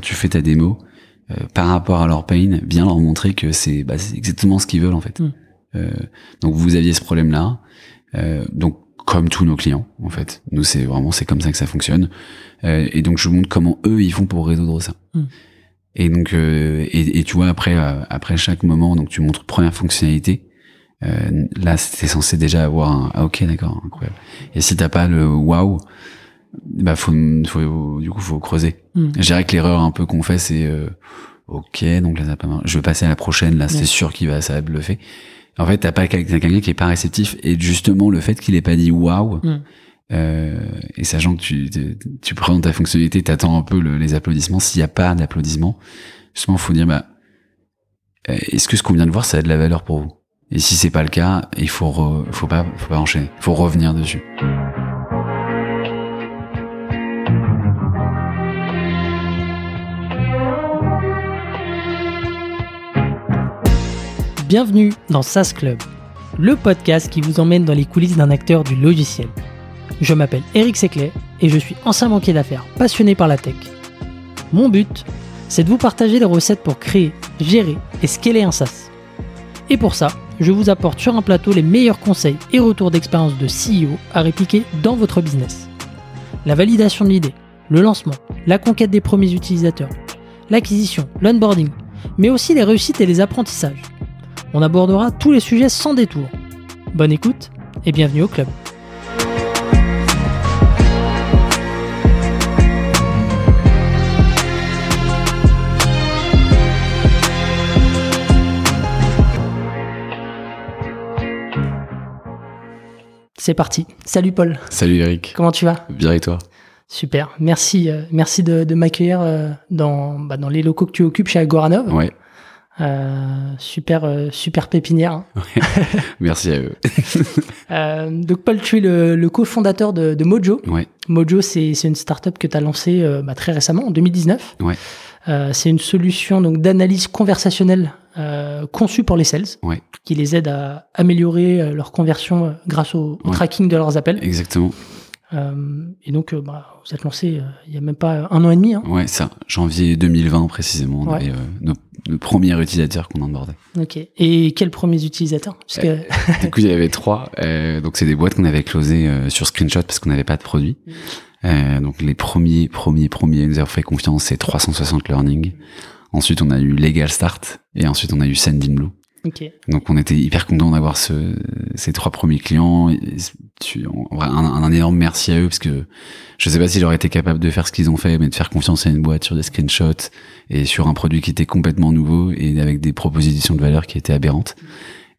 quand tu fais ta démo, euh, par rapport à leur pain, bien leur montrer que c'est bah, exactement ce qu'ils veulent en fait. Mm. Euh, donc vous aviez ce problème-là. Euh, donc comme tous nos clients en fait, nous c'est vraiment c'est comme ça que ça fonctionne. Et donc je vous montre comment eux ils font pour résoudre ça. Mm. Et donc et, et tu vois après après chaque moment donc tu montres première fonctionnalité. Là c'était censé déjà avoir un ah ok d'accord incroyable. Et si t'as pas le waouh bah faut, faut du coup faut creuser. Mm. Je dirais que l'erreur un peu qu'on fait, c'est euh, ok, donc là ça pas marché. Je vais passer à la prochaine. Là, c'est sûr qu'il va ça va bluffer. En fait, t'as pas quelqu'un qui est pas réceptif et justement le fait qu'il ait pas dit waouh Mm. euh, et sachant que tu tu, tu présentes ta fonctionnalité, t'attends un peu le- les applaudissements. S'il y a pas d'applaudissements, justement, faut dire bah euh, est-ce que ce qu'on vient de voir, ça a de la valeur pour vous? Et si c'est pas le cas, il faut re- faut pas faut pas enchaîner, faut revenir dessus. Bienvenue dans SaaS Club, le podcast qui vous emmène dans les coulisses d'un acteur du logiciel. Je m'appelle Eric Seclet et je suis ancien banquier d'affaires passionné par la tech. Mon but, c'est de vous partager les recettes pour créer, gérer et scaler un SaaS. Et pour ça, je vous apporte sur un plateau les meilleurs conseils et retours d'expérience de CEO à répliquer dans votre business. La validation de l'idée, le lancement, la conquête des premiers utilisateurs, l'acquisition, l'onboarding, mais aussi les réussites et les apprentissages. On abordera tous les sujets sans détour. Bonne écoute et bienvenue au club. C'est parti. Salut Paul, Salut Eric. comment tu vas? Bien et toi? Super, merci, euh, merci de, de m'accueillir euh, dans, bah, dans les locaux que tu occupes chez Agoranov. Ouais. Euh, super, euh, super pépinière. hein. Merci à eux. Euh, donc Paul, tu es le, le cofondateur de, de Mojo. Ouais. Mojo, c'est une startup que tu as lancée bah, très récemment, en 2019. Ouais. Euh, c'est une solution donc d'analyse conversationnelle conçue pour les sales, qui les aide à améliorer leur conversion grâce au, tracking de leurs appels. Exactement. Euh, et donc, euh, bah, vous êtes lancé euh, il y a même pas un an et demi. Hein. Ouais, ça. Janvier 2020 précisément. On Ouais. avait euh, nos, nos premiers utilisateurs qu'on onboardait. Ok. Et quels premiers utilisateurs? Que du coup, il y avait trois. euh, donc, c'est des boîtes qu'on avait closées euh, sur screenshot parce qu'on n'avait pas de produit. Euh, donc, les premiers, premiers, premiers nous avons fait confiance, c'est 360 Learning. Ensuite, on a eu Legal Start et ensuite, on a eu Sendinblue. Donc, on était hyper contents d'avoir ce, ces trois premiers clients. Un, un énorme merci à eux parce que je sais pas si j'aurais été capable de faire ce qu'ils ont fait, mais de faire confiance à une boîte sur des screenshots et sur un produit qui était complètement nouveau et avec des propositions de valeur qui étaient aberrantes.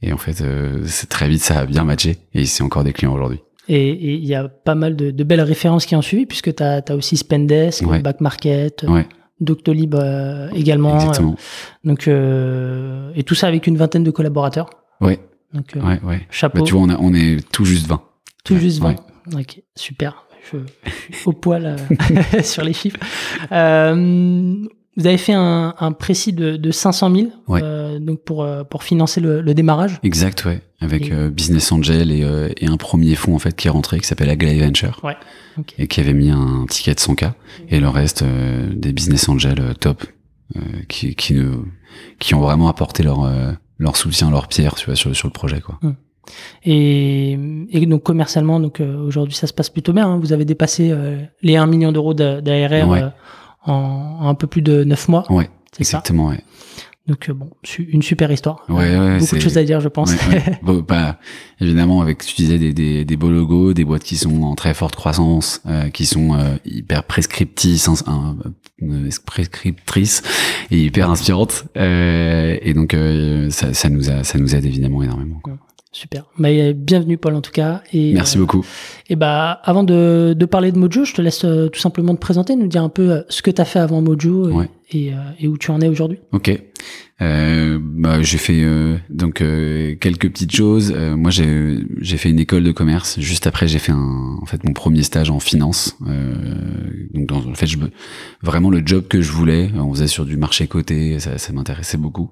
Et en fait, euh, c'est très vite, ça a bien matché et c'est encore des clients aujourd'hui. Et il y a pas mal de, de belles références qui ont suivi, puisque tu as, aussi Spendesk, Ouais. Back Market, Ouais, Doctolib euh, également. exactement. euh, donc, euh, et tout ça avec une vingtaine de collaborateurs. Ouais, Donc, euh, ouais, ouais. chapeau. Bah, tu vois, on, a, on est tout juste 20. tout juste 20. ouais. Ok, super. Je, je suis au poil sur les chiffres. Vous avez fait un, un précis de, de 500 000 Ouais. euh, donc pour, euh, pour financer le, le démarrage. Exact, ouais. Avec Et- euh, Business Angel et, euh, et un premier fonds en fait qui est rentré qui s'appelle Aglaé Venture. Ouais. Et qui avait mis un ticket de 100K et le reste euh, des business angels euh, top euh, qui qui ne qui ont vraiment apporté leur euh, leur soutien leur pierre tu vois sur sur le projet quoi. Et, et donc commercialement, donc euh, aujourd'hui ça se passe plutôt bien. hein. Vous avez dépassé euh, les 1 million d'euros d'a- d'ARR Ouais. En, un peu plus de 9 mois. Ouais, ça. exactement ouais. Donc euh, bon, une super histoire. Ouais, ouais, Beaucoup c'est- de choses à dire, je pense. Ouais. Bon, bah, évidemment avec tu disais des, des des beaux logos, des boîtes qui sont en très forte croissance, euh, qui sont euh, hyper prescriptrices, hein, euh, prescriptrices et hyper inspirantes euh, et donc euh, ça ça nous a ça nous aide évidemment énormément. quoi. Super. Mais bienvenue Paul en tout cas. Et, Merci euh, beaucoup. Et bah avant de, de parler de Mojo, je te laisse euh, tout simplement te présenter, nous dire un peu euh, ce que tu as fait avant Mojo et, Ouais. et, et où tu en es aujourd'hui. Ok. Euh, bah, j'ai fait euh, donc euh, quelques petites choses. Euh, moi, j'ai j'ai fait une école de commerce. Juste après, j'ai fait un, en fait mon premier stage en finance. Euh, donc, dans, en fait, je me- vraiment le job que je voulais. On faisait sur du marché coté. Ça, ça m'intéressait beaucoup.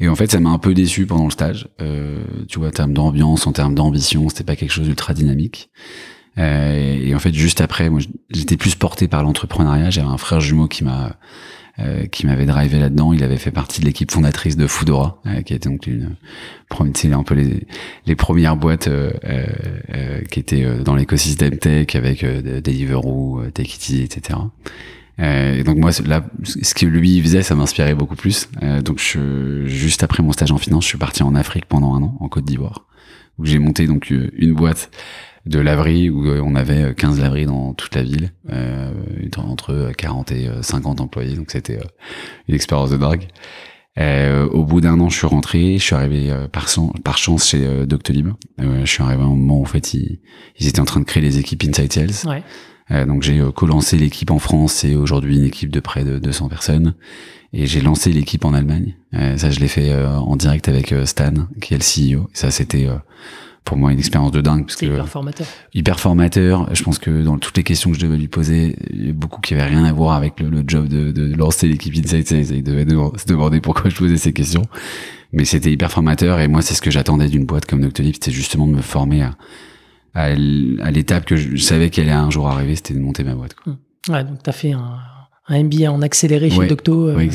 Et en fait, ça m'a un peu déçu pendant le stage. Euh, tu vois, en termes d'ambiance, en termes d'ambition, c'était pas quelque chose d'ultra dynamique. Et en fait, juste après, moi, j'étais plus porté par l'entrepreneuriat. J'avais un frère jumeau qui m'a euh, qui m'avait drivé là-dedans. Il avait fait partie de l'équipe fondatrice de Foodora, euh, qui était donc une, un peu les, les premières boîtes euh, qui étaient dans l'écosystème tech avec Deliveroo, Techity, etc. et donc moi, là, ce que lui faisait, ça m'inspirait beaucoup plus. donc je, juste après mon stage en finance, je suis parti en Afrique pendant un an, en Côte d'Ivoire, où j'ai monté donc une boîte de laverie où euh, on avait 15 euh, laveries dans toute la ville, euh, entre 40 et 50 employés. Donc c'était une expérience de drague. au bout d'un an, je suis rentré. Je suis arrivé par, par chance chez Doctolib. je suis arrivé à un moment où en fait ils, ils, étaient en train de créer les équipes Inside Sales. Ouais. donc j'ai co-lancé l'équipe en France et aujourd'hui une équipe de près de 200 personnes. Et j'ai lancé l'équipe en Allemagne. ça, je l'ai fait en direct avec Stan, qui est le CEO. Et ça, c'était pour moi une expérience de dingue. Hyper formateur. Hyper formateur. Je pense que dans toutes les questions que je devais lui poser, il y a beaucoup qui avaient rien à voir avec le, job de, de, lancer l'équipe Insight Il devait se demander pourquoi je posais ces questions. Mais c'était hyper formateur et moi c'est ce que j'attendais d'une boîte comme Doctolib, c'était justement de me former à, à, l'étape que je savais qu'elle allait un jour arriver, c'était de monter ma boîte. Quoi. Ouais, donc tu as fait un, un MBA en accéléré chez Docto, euh,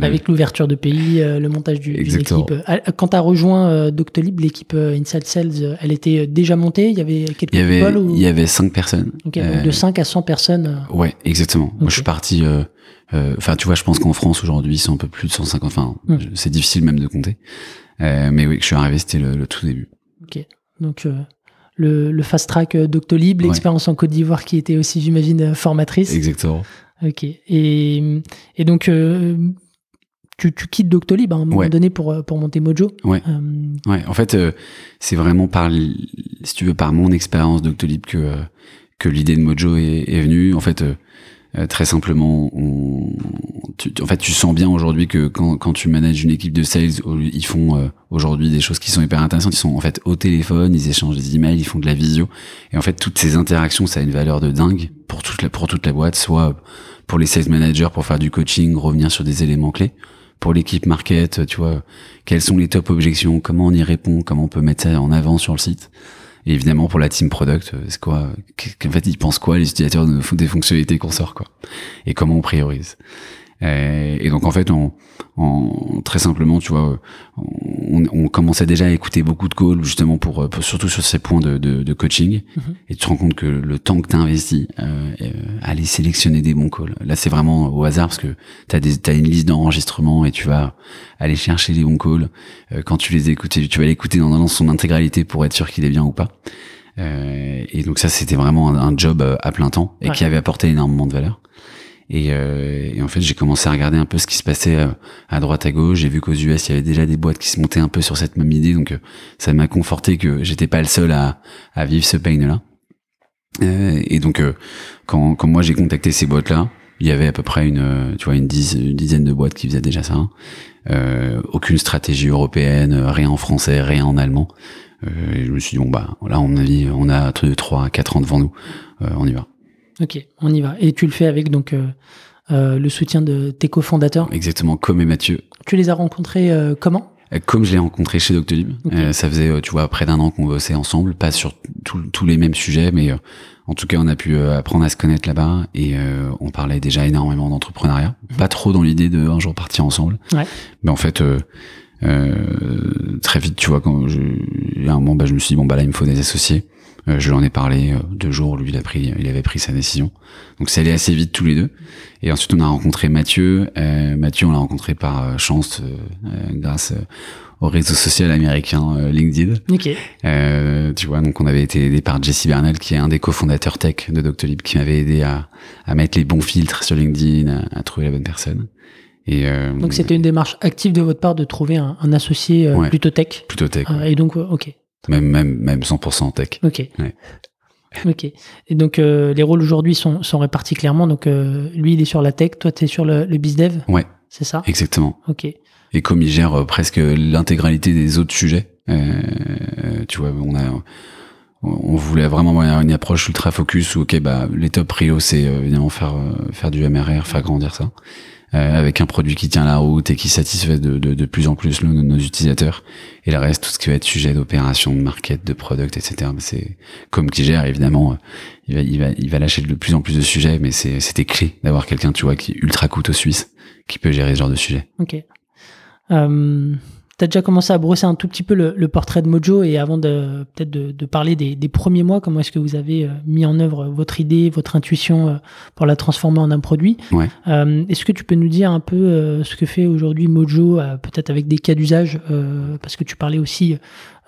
avec l'ouverture de pays, euh, le montage du, d'une équipe. Ah, quand tu as rejoint euh, Doctolib, l'équipe Inside Sales, elle était déjà montée? Il y avait quelques Il y avait, il y avait cinq personnes. de 5 à 100 personnes. Ouais, exactement. Moi, je suis parti. Enfin, tu vois, je pense qu'en France aujourd'hui, c'est un peu plus de 150. Enfin, hmm. c'est difficile même de compter. mais oui, que je suis arrivé, c'était le, tout début. Ok. Donc le, le fast track Doctolib, l'expérience en Côte d'Ivoire qui était aussi, j'imagine, formatrice. Exactement. Ok. Et, et donc, euh, tu, tu, quittes Doctolib à un moment donné pour, pour monter Mojo. Ouais. Euh, ouais. En fait, euh, c'est vraiment par, si tu veux, par mon expérience Doctolib que, que l'idée de Mojo est, est venue. En fait, euh, très simplement, on, tu, en fait, tu sens bien aujourd'hui que quand, quand tu manages une équipe de sales, ils font euh, aujourd'hui des choses qui sont hyper intéressantes. Ils sont en fait au téléphone, ils échangent des emails, ils font de la visio. Et en fait, toutes ces interactions, ça a une valeur de dingue pour toute la, pour toute la boîte, soit pour les sales managers pour faire du coaching, revenir sur des éléments clés. Pour l'équipe market, tu vois, quelles sont les top objections, comment on y répond, comment on peut mettre ça en avant sur le site. Et évidemment, pour la team product, euh, c'est quoi En fait, ils pensent quoi les utilisateurs des fonctionnalités qu'on sort, quoi Et comment on priorise euh, et donc en fait, on, très simplement, tu vois, on, on, commençait déjà à écouter beaucoup de calls justement pour, surtout sur ces points de, de, de coaching. Mm-hmm. Et tu te rends compte que le temps que tu as investi euh, euh, à aller sélectionner des bons calls, là c'est vraiment au hasard parce que tu as, as une liste d'enregistrement et tu vas aller chercher les bons calls. Euh, quand tu les écoutes, tu vas l'écouter dans, dans son intégralité pour être sûr qu'il est bien ou pas. Euh, et donc ça, c'était vraiment un, job à plein temps et qui avait apporté énormément de valeur. Et, euh, et, en fait, j'ai commencé à regarder un peu ce qui se passait euh, à droite à gauche. J'ai vu qu'aux US, il y avait déjà des boîtes qui se montaient un peu sur cette même idée, donc euh, ça m'a conforté que j'étais pas le seul à, à vivre ce pain-là. Euh, et donc, quand, quand moi j'ai contacté ces boîtes-là, il y avait à peu près une, tu vois, une, dizaine de boîtes qui faisaient déjà ça. Euh, aucune stratégie européenne, rien en français, rien en allemand. Euh, et je me suis dit bon bah là on a on a 3 4 ans devant nous, on y va. Ok, on y va. Et tu le fais avec donc euh, euh, le soutien de tes cofondateurs? Exactement, comme et Mathieu. Tu les as rencontrés euh, comment? Comme je l'ai rencontré chez Doctolib. ça faisait, tu vois, près d'un an qu'on bossait ensemble, pas sur tous les mêmes sujets, mais en tout cas, on a pu apprendre à se connaître là-bas et on parlait déjà énormément d'entrepreneuriat. Mhm. Pas trop dans l'idée de un jour partir ensemble. Ouais. Mais en fait. très vite, tu vois, quand je, un moment, bah, je me suis dit bon bah là il me faut des associés. Euh, je lui en ai parlé euh, deux jours, lui il a pris, il avait pris sa décision. Donc c'est allé assez vite tous les deux. Et ensuite on a rencontré Mathieu. Euh, Mathieu on l'a rencontré par chance grâce au réseau social américain LinkedIn. Ok. tu vois, donc on avait été aidé par Jesse Bernal, qui est un des cofondateurs tech de Doctolib, qui m'avait aidé à, à mettre les bons filtres sur LinkedIn, à, trouver la bonne personne. Et donc c'était une démarche active de votre part de trouver un, un associé plutôt tech. Plutôt tech. et donc ok. Même, même, même 100% tech. Ok. Ok. Et donc, euh, les rôles aujourd'hui sont, sont répartis clairement. Donc, euh, lui, il est sur la tech, toi, tu es sur le, le bizdev. Ouais. C'est ça? Exactement. Ok. Et comme il gère euh, presque l'intégralité des autres sujets, tu vois, on a, on voulait vraiment avoir une approche ultra focus où, ok, bah, les top prios, c'est évidemment faire, faire du MRR, faire grandir ça. Euh, avec un produit qui tient la route et qui satisfait de, de, de plus en plus nos, nos, utilisateurs. Et le reste, tout ce qui va être sujet d'opération, de market, de product, etc. C'est comme qui gère évidemment. Euh, il va, il va, il va lâcher de plus en plus de sujets, mais c'était clé d'avoir quelqu'un, tu vois, qui est ultra couteau suisse, qui peut gérer ce genre de sujet. Euh, tu as déjà commencé à brosser un tout petit peu le, portrait de Mojo et avant de peut-être de, parler des, premiers mois, comment est-ce que vous avez euh, mis en œuvre votre idée, votre intuition euh, pour la transformer en un produit? Ouais. euh, Est-ce que tu peux nous dire un peu euh, ce que fait aujourd'hui Mojo, peut-être avec des cas d'usage, parce que tu parlais aussi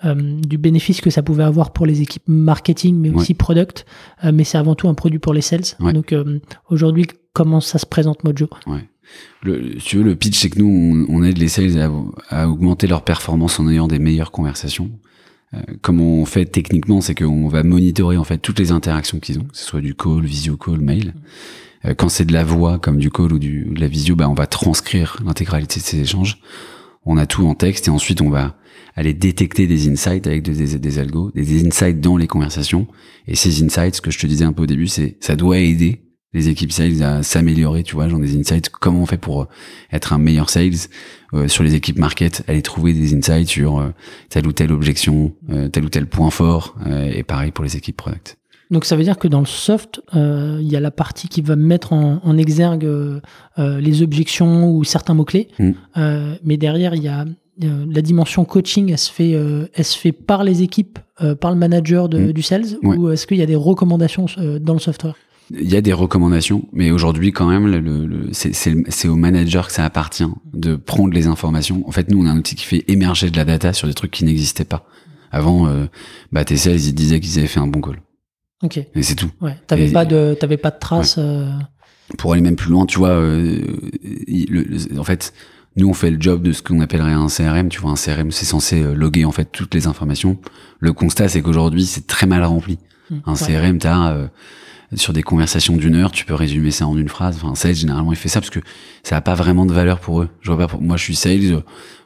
du bénéfice que ça pouvait avoir pour les équipes marketing, mais aussi product, mais c'est avant tout un produit pour les sales. Donc aujourd'hui, comment ça se présente Mojo? Le, tu veux, le pitch, c'est que nous, on, aide les sales à, augmenter leur performance en ayant des meilleures conversations. Euh, comment on fait techniquement, c'est qu'on va monitorer en fait toutes les interactions qu'ils ont, que ce soit du call, visio call, mail. Euh, quand c'est de la voix, comme du call ou du, de la visio, bah, on va transcrire l'intégralité de ces échanges. On a tout en texte et ensuite on va aller détecter des insights avec des, des, algos, des insights dans les conversations. Et ces insights, ce que je te disais un peu au début, c'est ça doit aider les équipes sales à s'améliorer, tu vois, genre des insights, comment on fait pour euh, être un meilleur sales euh, sur les équipes market, aller trouver des insights sur euh, telle ou telle objection, tel ou tel point fort, et pareil pour les équipes product. Donc ça veut dire que dans le soft, il y a la partie qui va mettre en, exergue les objections ou certains mots-clés, mm. mais derrière, il y a la dimension coaching, elle se fait, elle se fait par les équipes, par le manager de, mm. du sales, ou est-ce qu'il y a des recommandations dans le software? Il y a des recommandations, mais aujourd'hui quand même, le, le, c'est au manager que ça appartient de prendre les informations. En fait, nous, on a un outil qui fait émerger de la data sur des trucs qui n'existaient pas. Avant, euh, bah, tes sales, ils disaient qu'ils avaient fait un bon call. Ok. Et c'est tout. Ouais. T'avais pas de, t'avais pas de traces. Euh... Pour aller même plus loin, tu vois, euh, en fait, nous, on fait le job de ce qu'on appellerait un CRM. Tu vois, un CRM, c'est censé euh, loguer en fait toutes les informations. Le constat, c'est qu'aujourd'hui, c'est très mal rempli. Mmh. un CRM, t'as euh, sur des conversations d'une heure, tu peux résumer ça en une phrase. Enfin, sales, généralement, il fait ça parce que ça a pas vraiment de valeur pour eux. Je vois pas, pour... moi, je suis sales, euh,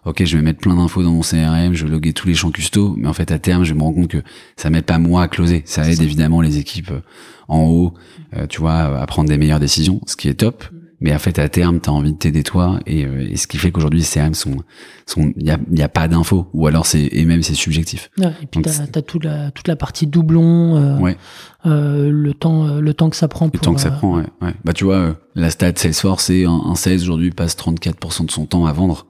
ok, je vais mettre plein d'infos dans mon CRM, je vais loguer tous les champs custo, mais en fait, à terme, je me rends compte que ça m'aide pas moi à closer. Ça aide évidemment les équipes euh, en haut, euh, tu vois, à prendre des meilleures décisions, ce qui est top. Mais en fait, à terme, tu as envie de t'aider toi, et, et, ce qui fait qu'aujourd'hui, les CRM sont, sont, il y a, y a pas d'infos, ou alors c'est, et même c'est subjectif. Ouais, et puis t'as, as toute la, toute la partie doublon, euh, ouais. euh, le temps, euh, le temps que ça prend. Le temps que ça euh, prend, ouais, ouais. Bah tu vois, euh, la stat Salesforce, c'est un, un sales aujourd'hui passe 34% de son temps à vendre.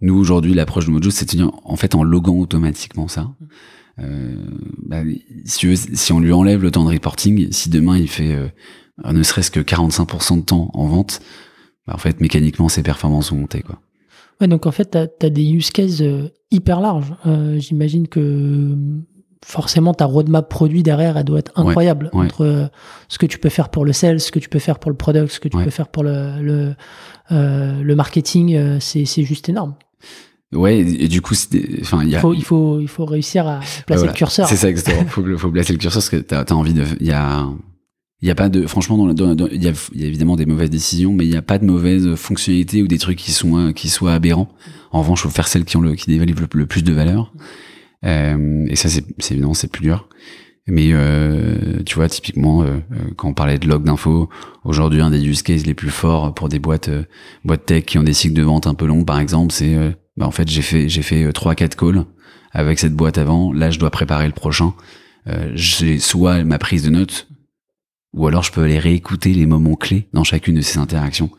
Nous aujourd'hui, l'approche de Mojo, c'est en fait en loguant automatiquement ça. Euh, bah, si, si on lui enlève le temps de reporting, si demain il fait ne serait-ce que 45% de temps en vente, bah, en fait, mécaniquement, ses performances vont monter, quoi. Ouais, donc en fait, tu as, des use cases euh, hyper larges. Euh, j'imagine que forcément, ta roadmap produit derrière, elle doit être incroyable. Entre euh, ce que tu peux faire pour le sales, ce que tu peux faire pour le product, ce que tu peux faire pour le, le, le marketing, c'est juste énorme. Ouais, et du coup, enfin, il. Faut, il faut, il faut réussir à placer le curseur. C'est ça, exactement. faut, faut placer le curseur parce que t'as as envie de, il y a, il y a pas de, franchement, il, y a, évidemment des mauvaises décisions, mais il n'y a pas de mauvaises fonctionnalités ou des trucs qui sont euh, qui soient aberrants. En revanche, faut faire celles qui ont le qui développent le, plus de valeur. Euh, et ça, c'est évidemment c'est plus dur. Mais euh, tu vois, typiquement, euh, euh, quand on parlait de log d'infos, aujourd'hui, un des use cases les plus forts pour des boîtes boîtes tech qui ont des cycles de vente un peu longs, par exemple, c'est bah, en fait j'ai fait j'ai fait trois quatre calls avec cette boîte avant. Là, je dois préparer le prochain. j'ai soit ma prise de notes ou alors je peux aller réécouter les moments clés dans chacune de ces interactions.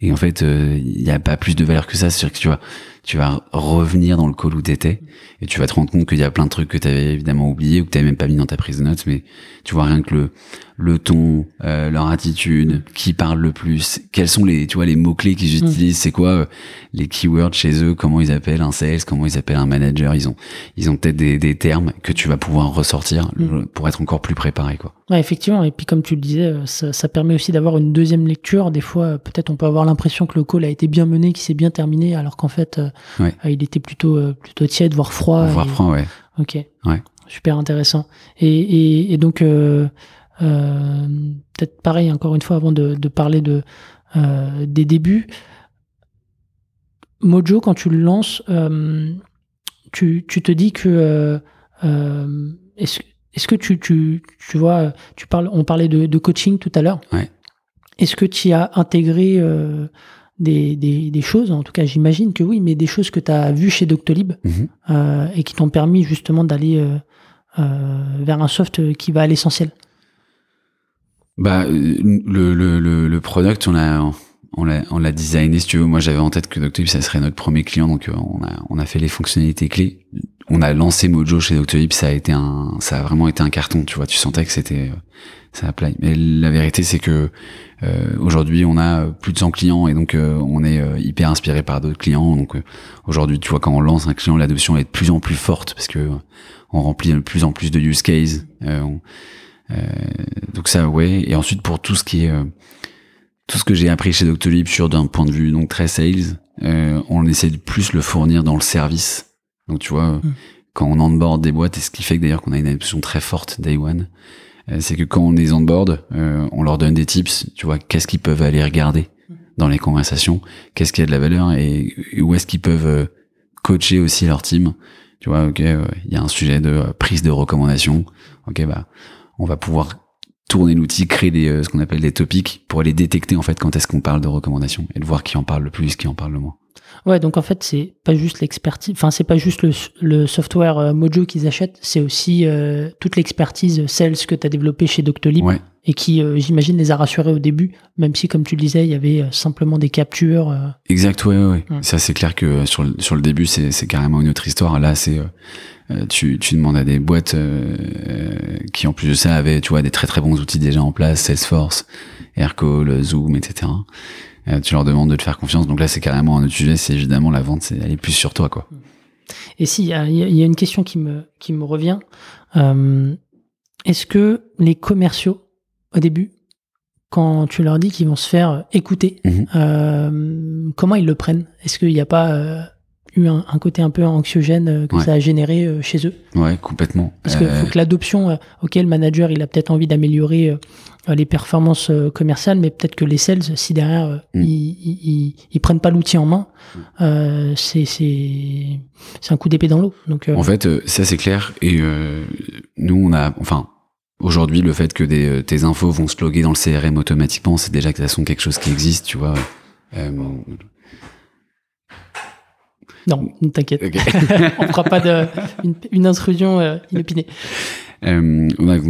Et en fait, il euh, n'y a pas plus de valeur que ça. C'est-à-dire que tu vas, tu vas revenir dans le call où t'étais et tu vas te rendre compte qu'il y a plein de trucs que tu avais évidemment oublié ou que tu même pas mis dans ta prise de notes, mais tu vois rien que le, le ton, euh, leur attitude, qui parle le plus, quels sont les, tu vois, les mots clés qu'ils mm. utilisent, c'est quoi euh, les keywords chez eux, comment ils appellent un sales, comment ils appellent un manager, ils ont, ils ont peut-être des, des termes que tu vas pouvoir ressortir mm. pour être encore plus préparé, quoi. Ouais, effectivement. Et puis comme tu le disais, euh, ça, ça permet aussi d'avoir une deuxième lecture. Des fois, peut-être on peut avoir l'impression que le call a été bien mené, qu'il s'est bien terminé, alors qu'en fait, il était plutôt, plutôt tiède, voire froid. Voire froid, ouais. Ok. Ouais. Super intéressant. Et, et, et donc. Euh, euh, peut-être pareil, encore une fois, avant de, parler de, euh, des débuts. Mojo, quand tu le lances, euh, tu, te dis que est-ce que tu, tu, tu, vois, tu parles, on parlait de, coaching tout à l'heure. Est-ce que tu as intégré des, des, choses, en tout cas j'imagine que oui, mais des choses que tu as vues chez Doctolib mm-hmm. et qui t'ont permis justement d'aller vers un soft qui va à l'essentiel bah, le, le, le, le, product, on l'a on l'a designé si tu veux. Moi j'avais en tête que Doctolib ça serait notre premier client, donc on a on a fait les fonctionnalités clés. On a lancé Mojo chez Doctolib, ça a été un ça a vraiment été un carton, tu vois. Tu sentais que c'était ça a Mais la vérité c'est que aujourd'hui on a plus de 100 clients et donc on est hyper inspiré par d'autres clients. Donc aujourd'hui tu vois quand on lance un client l'adoption est de plus en plus forte parce que on remplit de plus en plus de use cases. Euh, donc ça, ouais. Et ensuite pour tout ce qui est euh, tout ce que j'ai appris chez Doctolib sur d'un point de vue donc très sales, euh, on essaie de plus le fournir dans le service. Donc tu vois, mm. quand on onboard des boîtes, et ce qui fait que d'ailleurs qu'on a une adoption très forte day one, c'est que quand on les onboard, euh, on leur donne des tips, tu vois, qu'est-ce qu'ils peuvent aller regarder mm. dans les conversations, qu'est-ce qui a de la valeur et, où est-ce qu'ils peuvent coacher aussi leur team. Tu vois, ok, il y a un sujet de prise de recommandation. Ok, bah on va pouvoir tourner l'outil, créer des, euh, ce qu'on appelle des topics pour aller détecter en fait quand est-ce qu'on parle de recommandations et de voir qui en parle le plus, qui en parle le moins. Ouais, donc en fait, c'est pas juste l'expertise, enfin, c'est pas juste le, le software euh, Mojo qu'ils achètent, c'est aussi euh, toute l'expertise sales que tu as développé chez Doctolib et qui, euh, j'imagine, les a rassurés au début, même si, comme tu le disais, il y avait simplement des captures. Exact, ouais, ouais. Ça, c'est clair que sur, le, sur le début, c'est carrément une autre histoire. Là, c'est. tu, tu demandes à des boîtes qui en plus de ça avaient tu vois des très très bons outils déjà en place Salesforce Aircall Zoom etc tu leur demandes de te faire confiance. Donc là, c'est carrément un autre sujet. C'est évidemment la vente, c'est elle est plus sur toi, quoi. Et si, il y, a une question qui me qui me revient. Euh, est-ce que les commerciaux au début, quand tu leur dis qu'ils vont se faire écouter, mhm. euh, comment ils le prennent? Est-ce qu'il n'y a pas eu un, côté un peu anxiogène que ça a généré chez eux? Ouais, complètement. Parce qu'il faut que l'adoption, auquel le manager il a peut-être envie d'améliorer euh, les performances euh, commerciales, mais peut-être que les sales, si derrière euh, mm. ils, ils, prennent pas l'outil en main, mm. euh, c'est c'est un coup d'épée dans l'eau. Donc en fait, ça c'est clair. Et nous on a, enfin aujourd'hui le fait que des, tes infos vont se loguer dans le CRM automatiquement, c'est déjà que ça sont quelque chose qui existe, tu vois. Non, t'inquiète. on fera pas de, une, une intrusion inopinée.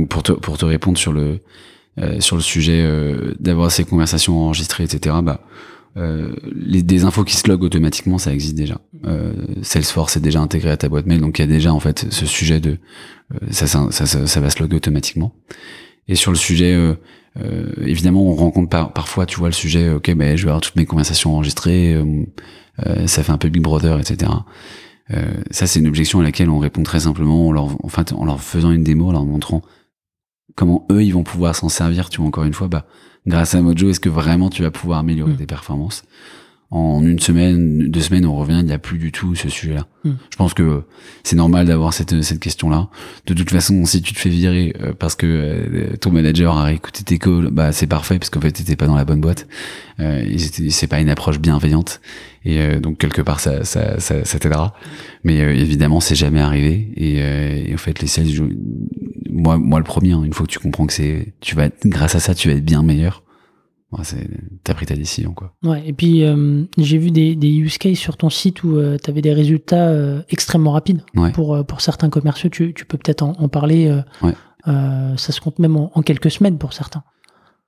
pour, te, pour te répondre sur le, euh, sur le sujet euh, d'avoir ces conversations enregistrées, etc. Bah, euh, les, des infos qui se loguent automatiquement, ça existe déjà. Euh, Salesforce est déjà intégré à ta boîte mail, donc il y a déjà en fait ce sujet de ça, ça, ça, ça, va se loguer automatiquement. Et sur le sujet, euh, évidemment, on rencontre par, parfois, tu vois, le sujet, ok, ben je vais avoir toutes mes conversations enregistrées, ça fait un peu Big Brother, etc. ça, c'est une objection à laquelle on répond très simplement en leur, en fait, en leur faisant une démo, en leur montrant comment eux ils vont pouvoir s'en servir tu vois encore une fois bah grâce à Mojo est-ce que vraiment tu vas pouvoir améliorer mm. tes performances? En une semaine deux semaines on revient il n'y a plus du tout ce sujet là mm. je pense que c'est normal d'avoir cette cette question là de toute façon si tu te fais virer euh, parce que euh, ton manager a écouté tes calls bah c'est parfait parce qu'en fait t'étais pas dans la bonne boîte. Euh, c'est pas une approche bienveillante. Et euh, donc quelque part ça ça ça, ça t'aidera. Mais évidemment c'est jamais arrivé. Et, et en fait les sales moi, moi le premier, hein, une fois que tu comprends que c'est, tu vas, grâce à ça, tu vas être bien meilleur. C'est, t'as pris ta décision, quoi. Ouais. Et puis, euh, j'ai vu des, des use cases sur ton site où euh, tu avais des résultats euh, extrêmement rapides. Pour, pour certains commerciaux, tu, tu peux peut-être en, parler. ça se compte même en, quelques semaines pour certains.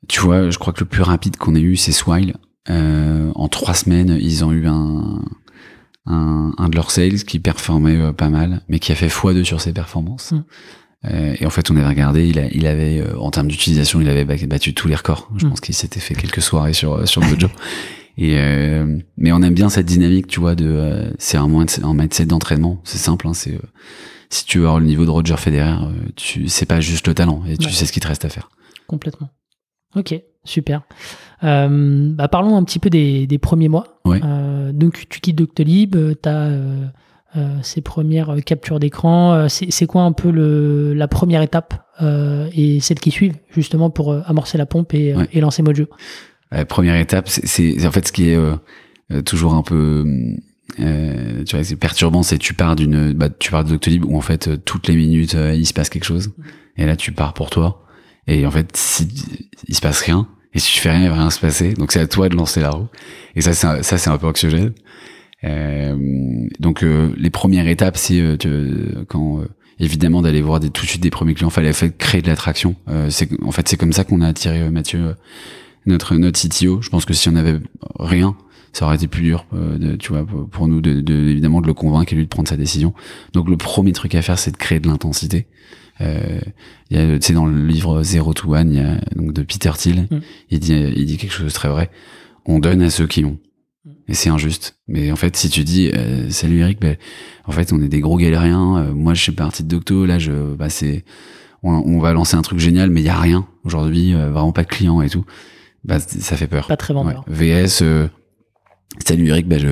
Tu vois, je crois que le plus rapide qu'on ait eu, c'est Swile. en trois semaines, ils ont eu un, un, un de leurs sales qui performait pas mal, mais qui a fait x2 sur ses performances. Mmh. Euh, et en fait, on avait regardé, il, a, il avait, euh, en termes d'utilisation, il avait battu tous les records. Je mm. pense qu'il s'était fait quelques soirées sur euh, sur Mojo. Et mais on aime bien cette dynamique, tu vois, de c'est un un mindset d'entraînement. C'est simple, hein, c'est si tu veux avoir le niveau de Roger Federer, tu c'est pas juste le talent et tu sais ce qu'il te reste à faire. Complètement. Ok, super. Euh, bah parlons un petit peu des, des premiers mois. Ouais. donc tu quittes Doctolib, t'as euh, ces premières euh, captures d'écran. Euh, c'est quoi un peu le, la première étape et celles qui suivent justement pour amorcer la pompe et, et lancer Mojo La première étape, c'est en fait ce qui est toujours un peu euh, tu vois, c'est perturbant, c'est tu pars d'une, bah, tu pars de Doctolib où en fait toutes les minutes il se passe quelque chose, et là tu pars pour toi, et en fait si il se passe rien, et si tu fais rien, il va rien se passer, donc c'est à toi de lancer la roue, et ça c'est ça c'est un peu anxiogène. Euh, donc euh, les premières étapes, c'est euh, quand évidemment d'aller voir des, tout de suite des premiers clients, fallait fait créer de l'attraction. c'est en fait c'est comme ça qu'on a attiré Mathieu notre notre CTO. Je pense que si on avait rien, ça aurait été plus dur, euh, de, tu vois, pour, nous de, de, évidemment de le convaincre et lui de prendre sa décision. Donc le premier truc à faire, c'est de créer de l'intensité. Euh, il y a, tu sais, dans le livre Zero to One, y a, donc de Peter Thiel, Mm. il dit, il dit quelque chose de très vrai. On donne à ceux qui ont. Mm. Et c'est injuste. Mais en fait, si tu dis, euh, salut Eric, ben, en fait, on est des gros galériens. euh, moi, je suis parti de Docto. Là, je, bah, c'est, on, on va lancer un truc génial, mais il y a rien aujourd'hui, euh, vraiment pas de clients et tout. Bah, ça fait peur. Pas très vendeur. Ouais. VS, euh, salut Eric, bah, je,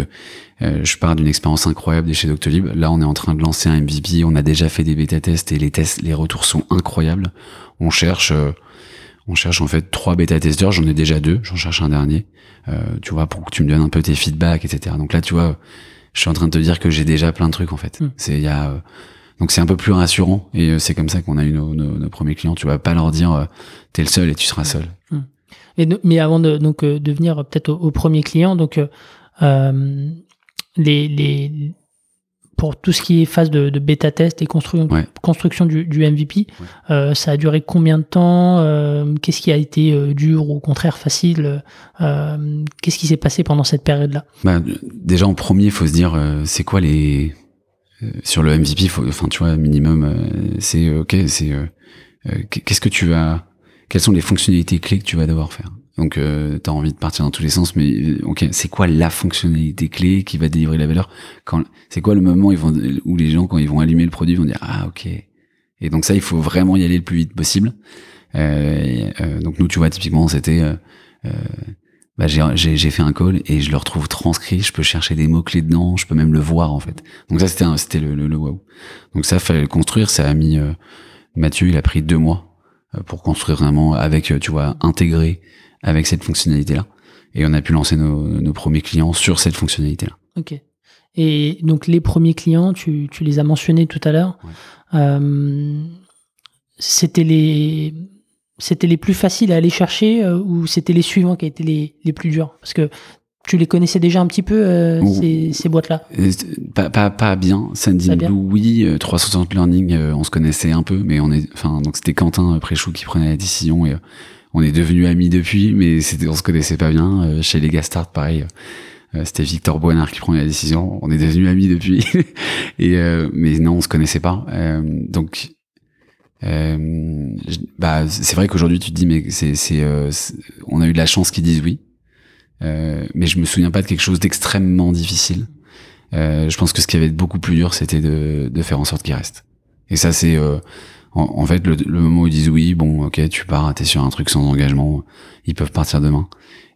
euh, je pars d'une expérience incroyable de chez Doctolib. Là, on est en train de lancer un MVP. On a déjà fait des bêta tests et les tests, les retours sont incroyables. On cherche, euh, on cherche en fait trois bêta testeurs. J'en ai déjà deux. J'en cherche un dernier. Euh, tu vois, pour que tu me donnes un peu tes feedbacks, etc. Donc là, tu vois, je suis en train de te dire que j'ai déjà plein de trucs en fait. Mm. C'est il y a euh, donc c'est un peu plus rassurant et euh, c'est comme ça qu'on a eu nos, nos, nos premiers clients. Tu vas pas leur dire euh, t'es le seul et tu seras seul. Et de- mais avant de, donc, euh, de venir peut-être au, premier client, donc, euh, euh, les, les, pour tout ce qui est phase de, de bêta test et constru- Ouais. construction du, du MVP, Ouais. euh, ça a duré combien de temps euh, Qu'est-ce qui a été euh, dur ou au contraire facile euh, Qu'est-ce qui s'est passé pendant cette période-là? Bah, déjà en premier, il faut se dire euh, c'est quoi les euh, sur le MVP. Faut, enfin, tu vois, minimum, euh, c'est ok, c'est qu'est-ce que tu vas, quelles sont les fonctionnalités clés que tu vas devoir faire? Donc, euh, t'as envie de partir dans tous les sens, mais euh, ok, c'est quoi la fonctionnalité clé qui va délivrer la valeur c'est quoi le moment où, les gens quand ils vont allumer le produit vont dire ah ok. Et donc ça, il faut vraiment y aller le plus vite possible. Euh, euh, donc nous, tu vois, typiquement, c'était bah, j'ai, fait un call et je le retrouve transcrit, je peux chercher des mots-clés dedans, je peux même le voir en fait. Donc ça c'était, c'était le, wow. Donc ça, fallait le construire, ça a mis... Mathieu, il a pris deux mois pour construire vraiment avec, tu vois, intégré avec cette fonctionnalité-là. Et on a pu lancer nos, nos premiers clients sur cette fonctionnalité-là. Ok. Et donc les premiers clients, tu, tu les as mentionnés tout à l'heure. Ouais. Euh, c'était les c'était les plus faciles à aller chercher euh, ou c'était les suivants qui étaient les, les plus durs? Parce que tu les connaissais déjà un petit peu euh, Oh. ces, ces boîtes-là? Pas, pas, pas bien. Bien. Blue, oui. euh, 360 Learning, euh, on se connaissait un peu, mais on est, enfin, donc c'était Quentin Préchou qui prenait la décision et on est devenus amis depuis, mais c'était, on se connaissait pas bien. Euh, chez les Gastart, pareil. euh, c'était Victor Boinard qui prenait la décision. On est devenus amis depuis. et euh, mais non, on se connaissait pas. Euh, donc, euh, je- bah, c'est vrai qu'aujourd'hui tu te dis mais c'est, c'est, euh, on a eu de la chance qu'ils disent oui. Euh, mais je me souviens pas de quelque chose d'extrêmement difficile. Euh, je pense que ce qui avait été beaucoup plus dur, c'était de, de faire en sorte qu'ils restent. Et ça, c'est euh, en, en fait le, le moment où ils disent oui, bon, ok, tu pars, t'es sur un truc sans engagement, ils peuvent partir demain.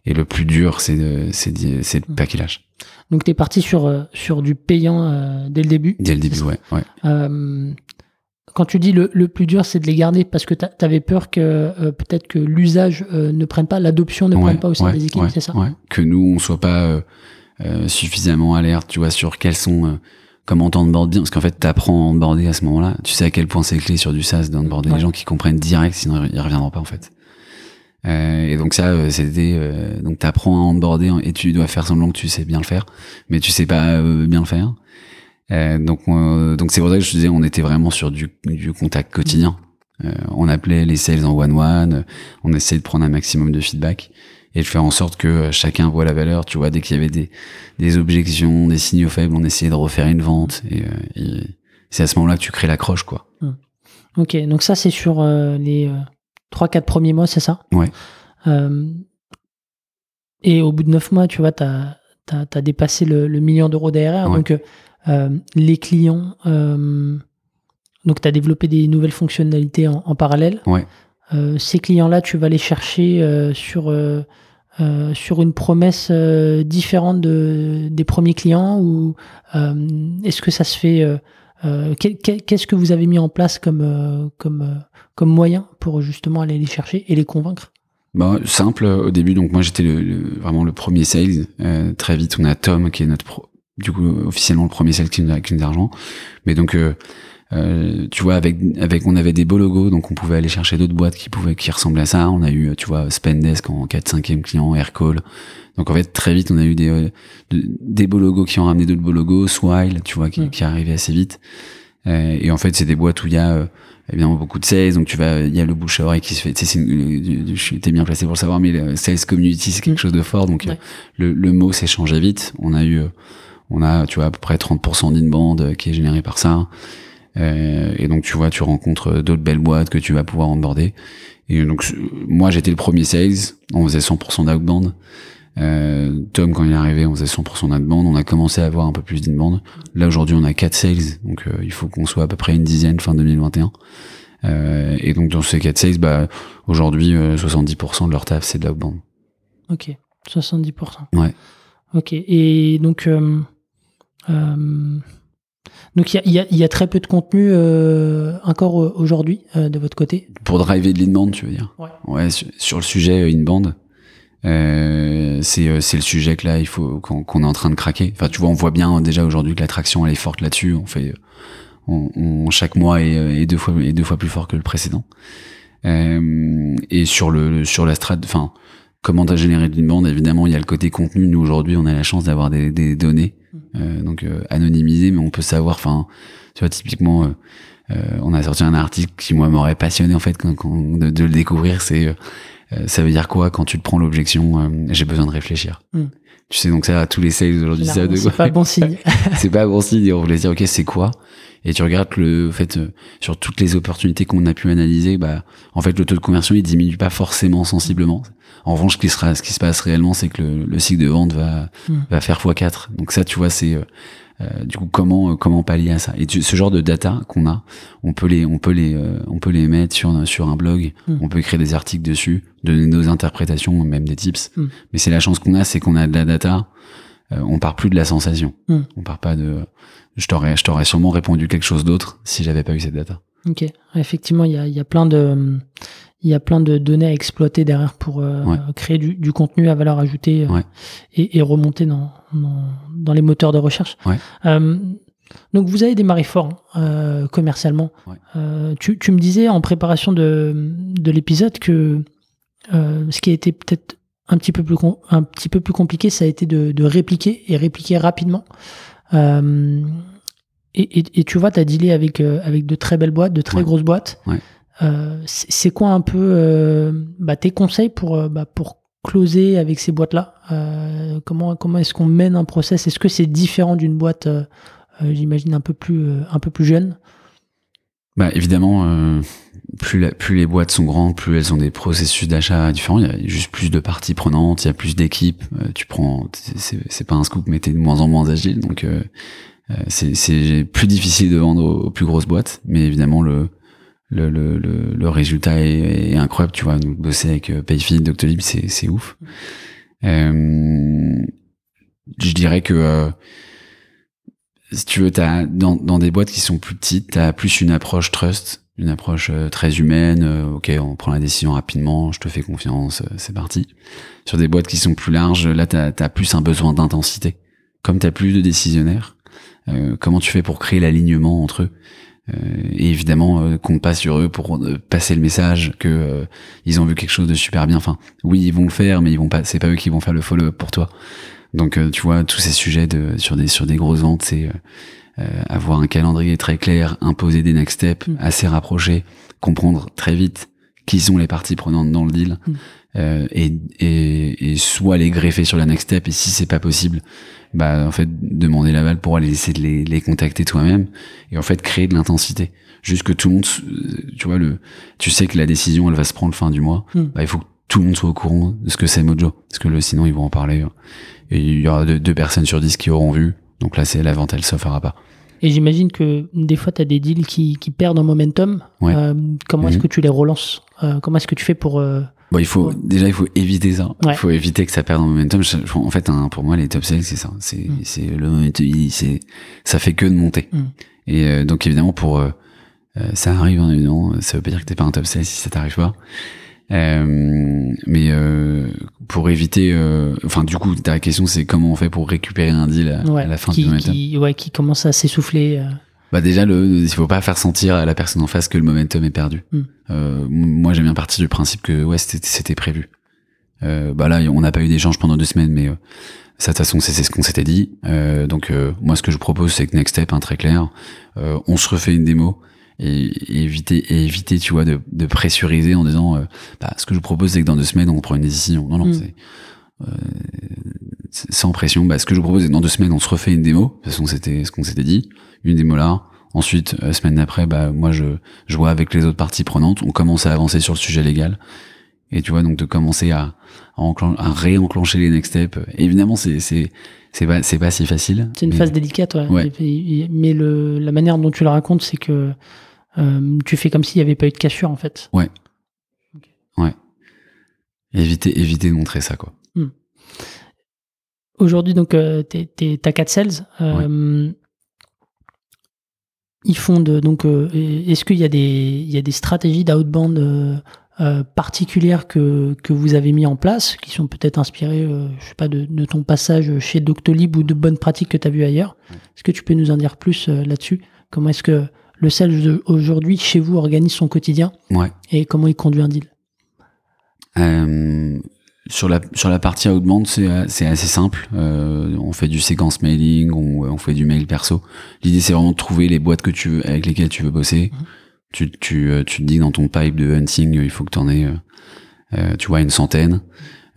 Et le plus dur, c'est de, c'est de, pas qu'ils lâchent. Donc tu es parti sur, euh, sur du payant euh, dès le début? Dès le début, ouais, ouais. Euh, quand tu dis le, le plus dur, c'est de les garder parce que tu avais peur que euh, peut-être que l'usage ne prenne pas, l'adoption ne Ouais, prenne pas au sein ouais, des équipes, c'est ça? Que nous, on soit pas suffisamment alerte, tu vois, sur quels sont comment t'onboard bien, parce qu'en fait, t'apprends à onboarder à ce moment-là. Tu sais à quel point c'est clé sur du SaaS d'onboarder Ouais. les gens qui comprennent direct, sinon ils reviendront pas en fait. Euh, et donc ça, euh, c'était euh, donc t'apprends à onboarder et tu dois faire semblant que tu sais bien le faire, mais tu sais pas euh, bien le faire. Euh, donc euh, donc c'est pour ça que je te disais, on était vraiment sur du, du contact quotidien. Euh, on appelait les sales en one one, on essayait de prendre un maximum de feedback et de faire en sorte que euh, chacun voit la valeur. Tu vois, dès qu'il y avait des, des objections, des signaux faibles, on essayait de refaire une vente. Et, euh, et c'est à ce moment-là que tu crées l'accroche, quoi. Ok, donc ça c'est sur euh, les euh, 3-4 premiers mois, c'est ça? Ouais. Euh, et au bout de 9 mois, tu vois, tu as, dépassé le, le million d'euros d'ARR. Ouais. Donc les clients, donc tu as développé des nouvelles fonctionnalités en, en parallèle. Ouais. Euh, ces clients-là, tu vas les chercher euh, sur, euh, sur une promesse différente de, des premiers clients ou est-ce que ça se fait Qu'est-ce que vous avez mis en place comme, comme, comme moyen pour justement aller les chercher et les convaincre? Bah, simple au début. Donc moi j'étais vraiment le premier sales. Très vite on a Tom qui est notre du coup officiellement le premier sales qui nous qui nous a rejoint. Mais donc euh, tu vois avec avec on avait des beaux logos donc on pouvait aller chercher d'autres boîtes qui pouvaient qui ressemblaient à ça. On a eu tu vois Spendesk en 4 5e client, Aircall. Donc en fait très vite on a eu des euh, de- des beaux logos qui ont ramené d'autres beaux logos, Swile tu vois qui, Mm. qui est arrivé assez vite. Euh, et en fait, c'est des boîtes où il y a évidemment beaucoup de sales, donc tu vas, il y a le bouche à oreille qui se fait. Tu sais, je t'es bien placé pour le savoir, mais le sales community c'est quelque Mm. chose de fort, donc Ouais. le, le mot s'est changé vite. On a eu, on a, tu vois, à peu près 30% d'inbound qui est généré par ça. Euh, et donc tu vois, tu rencontres d'autres belles boîtes que tu vas pouvoir onboarder. Et donc euh, moi j'étais le premier sales, on faisait 100% d'outbound. Euh, Tom quand il est arrivé, on faisait 100% d'outbound. On a commencé à avoir un peu plus d'inbound. Là aujourd'hui on a 4 sales, donc euh, il faut qu'on soit à peu près une dizaine fin 2021. Euh, et donc dans ces 4 sales, bah aujourd'hui euh, 70% de leur taf c'est de l'outbound. Ok, 70%. Ouais. Ok, et donc, euh, euh, donc il y y y a très peu de contenu euh, encore euh, aujourd'hui euh, de votre côté. Pour driver de l'inbound, tu veux dire? Ouais. Ouais, sur, sur le sujet euh, inbound, euh, c'est euh, c'est le sujet que là il faut qu'on qu'on est en train de craquer. Enfin, tu vois, on voit bien déjà aujourd'hui que l'attraction elle est forte là-dessus. On fait, on, on- chaque mois est, est deux fois est deux fois plus fort que le précédent. Euh, et sur le sur la strat, enfin, comment t'as généré de l'inbound Évidemment, il y a le côté contenu. Nous aujourd'hui, on a la chance d'avoir des, des données, euh, donc euh, anonymisées, mais on peut savoir. Enfin, tu vois, typiquement. euh, euh, on a sorti un article qui moi m'aurait passionné en fait quand, quand- de, de le découvrir. C'est euh, euh, ça veut dire quoi quand tu te prends l'objection euh, J'ai besoin de réfléchir. Mm. Tu sais donc ça à tous les sales aujourd'hui ça C'est pas bon signe. c'est pas bon signe. Et on voulait dire ok c'est quoi? Et tu regardes le en fait euh, sur toutes les opportunités qu'on a pu analyser, bah en fait le taux de conversion il diminue pas forcément sensiblement. En revanche, ce qui sera, ce qui se passe réellement, c'est que le, le cycle de vente va Mm. va faire x4. Donc ça, tu vois, c'est euh, euh, du coup comment euh, comment pallier à ça. Et tu- ce genre de data qu'on a, on peut les on peut les euh, on peut les mettre sur sur un blog. Mm. On peut écrire des articles dessus, donner nos interprétations, même des tips. Mm. Mais c'est la chance qu'on a, c'est qu'on a de la data. Euh, on part plus de la sensation. On part pas de. Je t'aurais je t'aurais sûrement répondu quelque chose d'autre si j'avais pas eu cette data. Ok, effectivement, il y a, y a plein de il y a plein de données à exploiter derrière pour euh, Ouais. créer du, du contenu à valeur ajoutée euh, Ouais. et, et remonter dans, dans, dans les moteurs de recherche. Ouais. Euh, donc vous avez démarré fort euh, commercialement. Tu, tu me disais en préparation de, de l'épisode que ce qui a été peut-être un petit peu plus un petit peu plus compliqué, ça a été de, de répliquer et répliquer rapidement. Euh, et, et, et tu vois, tu as dealé avec, euh, avec de très belles boîtes, de très Ouais. grosses boîtes. Ouais. Euh, c'est quoi un peu bah, tes conseils pour, bah, pour closer avec ces boîtes-là? Comment, comment est-ce qu'on mène un process? Est-ce que c'est différent d'une boîte, j'imagine, un, peu plus, un peu plus jeune? Bah évidemment, euh, plus, la- plus les boîtes sont grandes, plus elles ont des processus d'achat différents. Il y a juste plus de parties prenantes, il y a plus d'équipes. Euh, tu prends, c'est- pas un scoop, mais t'es de moins en moins agile, donc euh, euh, c'est plus difficile de vendre aux, plus grosses boîtes. Mais évidemment le le, le, le, résultat est, est incroyable. Tu vois, nous bosser avec euh, Payfit, Doctolib, c'est ouf. Euh, je dirais que si tu veux, dans, des boîtes qui sont plus petites, t'as plus une approche trust, une approche euh, très humaine. euh, ok, on prend la décision rapidement, je te fais confiance, euh, c'est parti. Sur des boîtes qui sont plus larges, là, t'as as plus un besoin d'intensité. Comme t'as plus de décisionnaires, comment tu fais pour créer l'alignement entre eux? Et évidemment, euh, compte pas sur eux pour passer le message que ils ont vu quelque chose de super bien. Enfin, oui, ils vont le faire, mais ils vont pas. C'est pas eux qui vont faire le follow-up pour toi. Donc, euh, tu vois, tous ces sujets de sur des sur des grosses ventes, c'est euh, euh, avoir un calendrier très clair, imposer des next steps Mm. assez rapprochés, comprendre très vite qui sont les parties prenantes dans le deal, Mm. euh, et, et, et soit les greffer sur la next step, et si c'est pas possible, bah en fait demander l'aval pour aller essayer de les, les contacter toi-même, et en fait créer de l'intensité, juste que tout le monde, tu vois le, tu sais que la décision elle va se prendre fin du mois, Mm. bah il faut que tout le monde soit au courant de ce que c'est Mojo, parce que le, sinon ils vont en parler, et il y aura deux, deux personnes sur dix qui auront vu, donc là c'est la vente elle se fera pas. Et j'imagine que des fois, tu as des deals qui, qui perdent en momentum. Ouais. Euh, comment est-ce Mhm. que tu les relances? Euh, Comment est-ce que tu fais pour... euh, Bon, il faut déjà il faut éviter ça. Il Ouais. faut éviter que ça perde en momentum. Je- je- en fait, hein, pour moi, les top sales, c'est ça. C'est Mm. c'est le momentum. il- ça fait que de monter. Mm. Et euh, donc évidemment pour ça arrive, hein, évidemment. Ça veut pas dire que t'es pas un top sales si ça t'arrive pas. Euh, mais euh, pour éviter, euh, enfin du coup, ta question c'est comment on fait pour récupérer un deal à, ouais, à la fin qui, du momentum. qui, ouais, qui commence à s'essouffler. euh. Bah déjà, le, il faut pas faire sentir à la personne en face que le momentum est perdu. Mm. Euh, moi, j'aime bien partir du principe que ouais, c'était prévu. Euh, bah là, on n'a pas eu d'échange pendant deux semaines, mais euh, Ça, de toute façon, c'est ce qu'on s'était dit. Euh, donc, euh, moi, ce que je propose, c'est que next step, hein, très clair, euh, on se refait une démo et, et éviter, et éviter, tu vois, de, de pressuriser en disant, euh, bah, ce que je vous propose, c'est que dans deux semaines, on prend une décision. Non, non, Mm. c'est euh, sans pression. Bah, ce que je vous propose, c'est que dans deux semaines, on se refait une démo. De toute façon, c'était ce qu'on s'était dit. Une démo là. Ensuite, euh, semaine d'après, bah, moi, je, je vois avec les autres parties prenantes. On commence à avancer sur le sujet légal. Et tu vois, donc de commencer à, à, à réenclencher les next steps. Évidemment, c'est, c'est, c'est pas, c'est pas si facile. C'est une mais- phase délicate, ouais. Ouais. Et- et- Mais le, la manière dont tu le racontes, c'est que euh, tu fais comme s'il n'y avait pas eu de cassure, en fait. Éviter, éviter de montrer ça, quoi. Aujourd'hui, donc, euh, t'as 4 sales. Euh, Ils font de. Donc, euh, est-ce qu'il y, a des- il y a des stratégies d'outbound euh, particulières que, que vous avez mis en place, qui sont peut-être inspirées, euh, je sais pas, de, de ton passage chez Doctolib ou de bonnes pratiques que tu as vues ailleurs. Est-ce que tu peux nous en dire plus euh, là-dessus? Comment est-ce que le sales aujourd'hui, chez vous, organise son quotidien? Ouais. et comment il conduit un deal? Euh, sur la sur la partie outbound, c'est c'est assez simple. Euh, on fait du séquence mailing, on, on fait du mail perso. L'idée c'est vraiment de trouver les boîtes que tu veux, avec lesquelles tu veux bosser. Mhm. Tu tu euh, tu te dis dans ton pipe de hunting, il faut que tu en aies, euh, euh, tu vois, une centaine.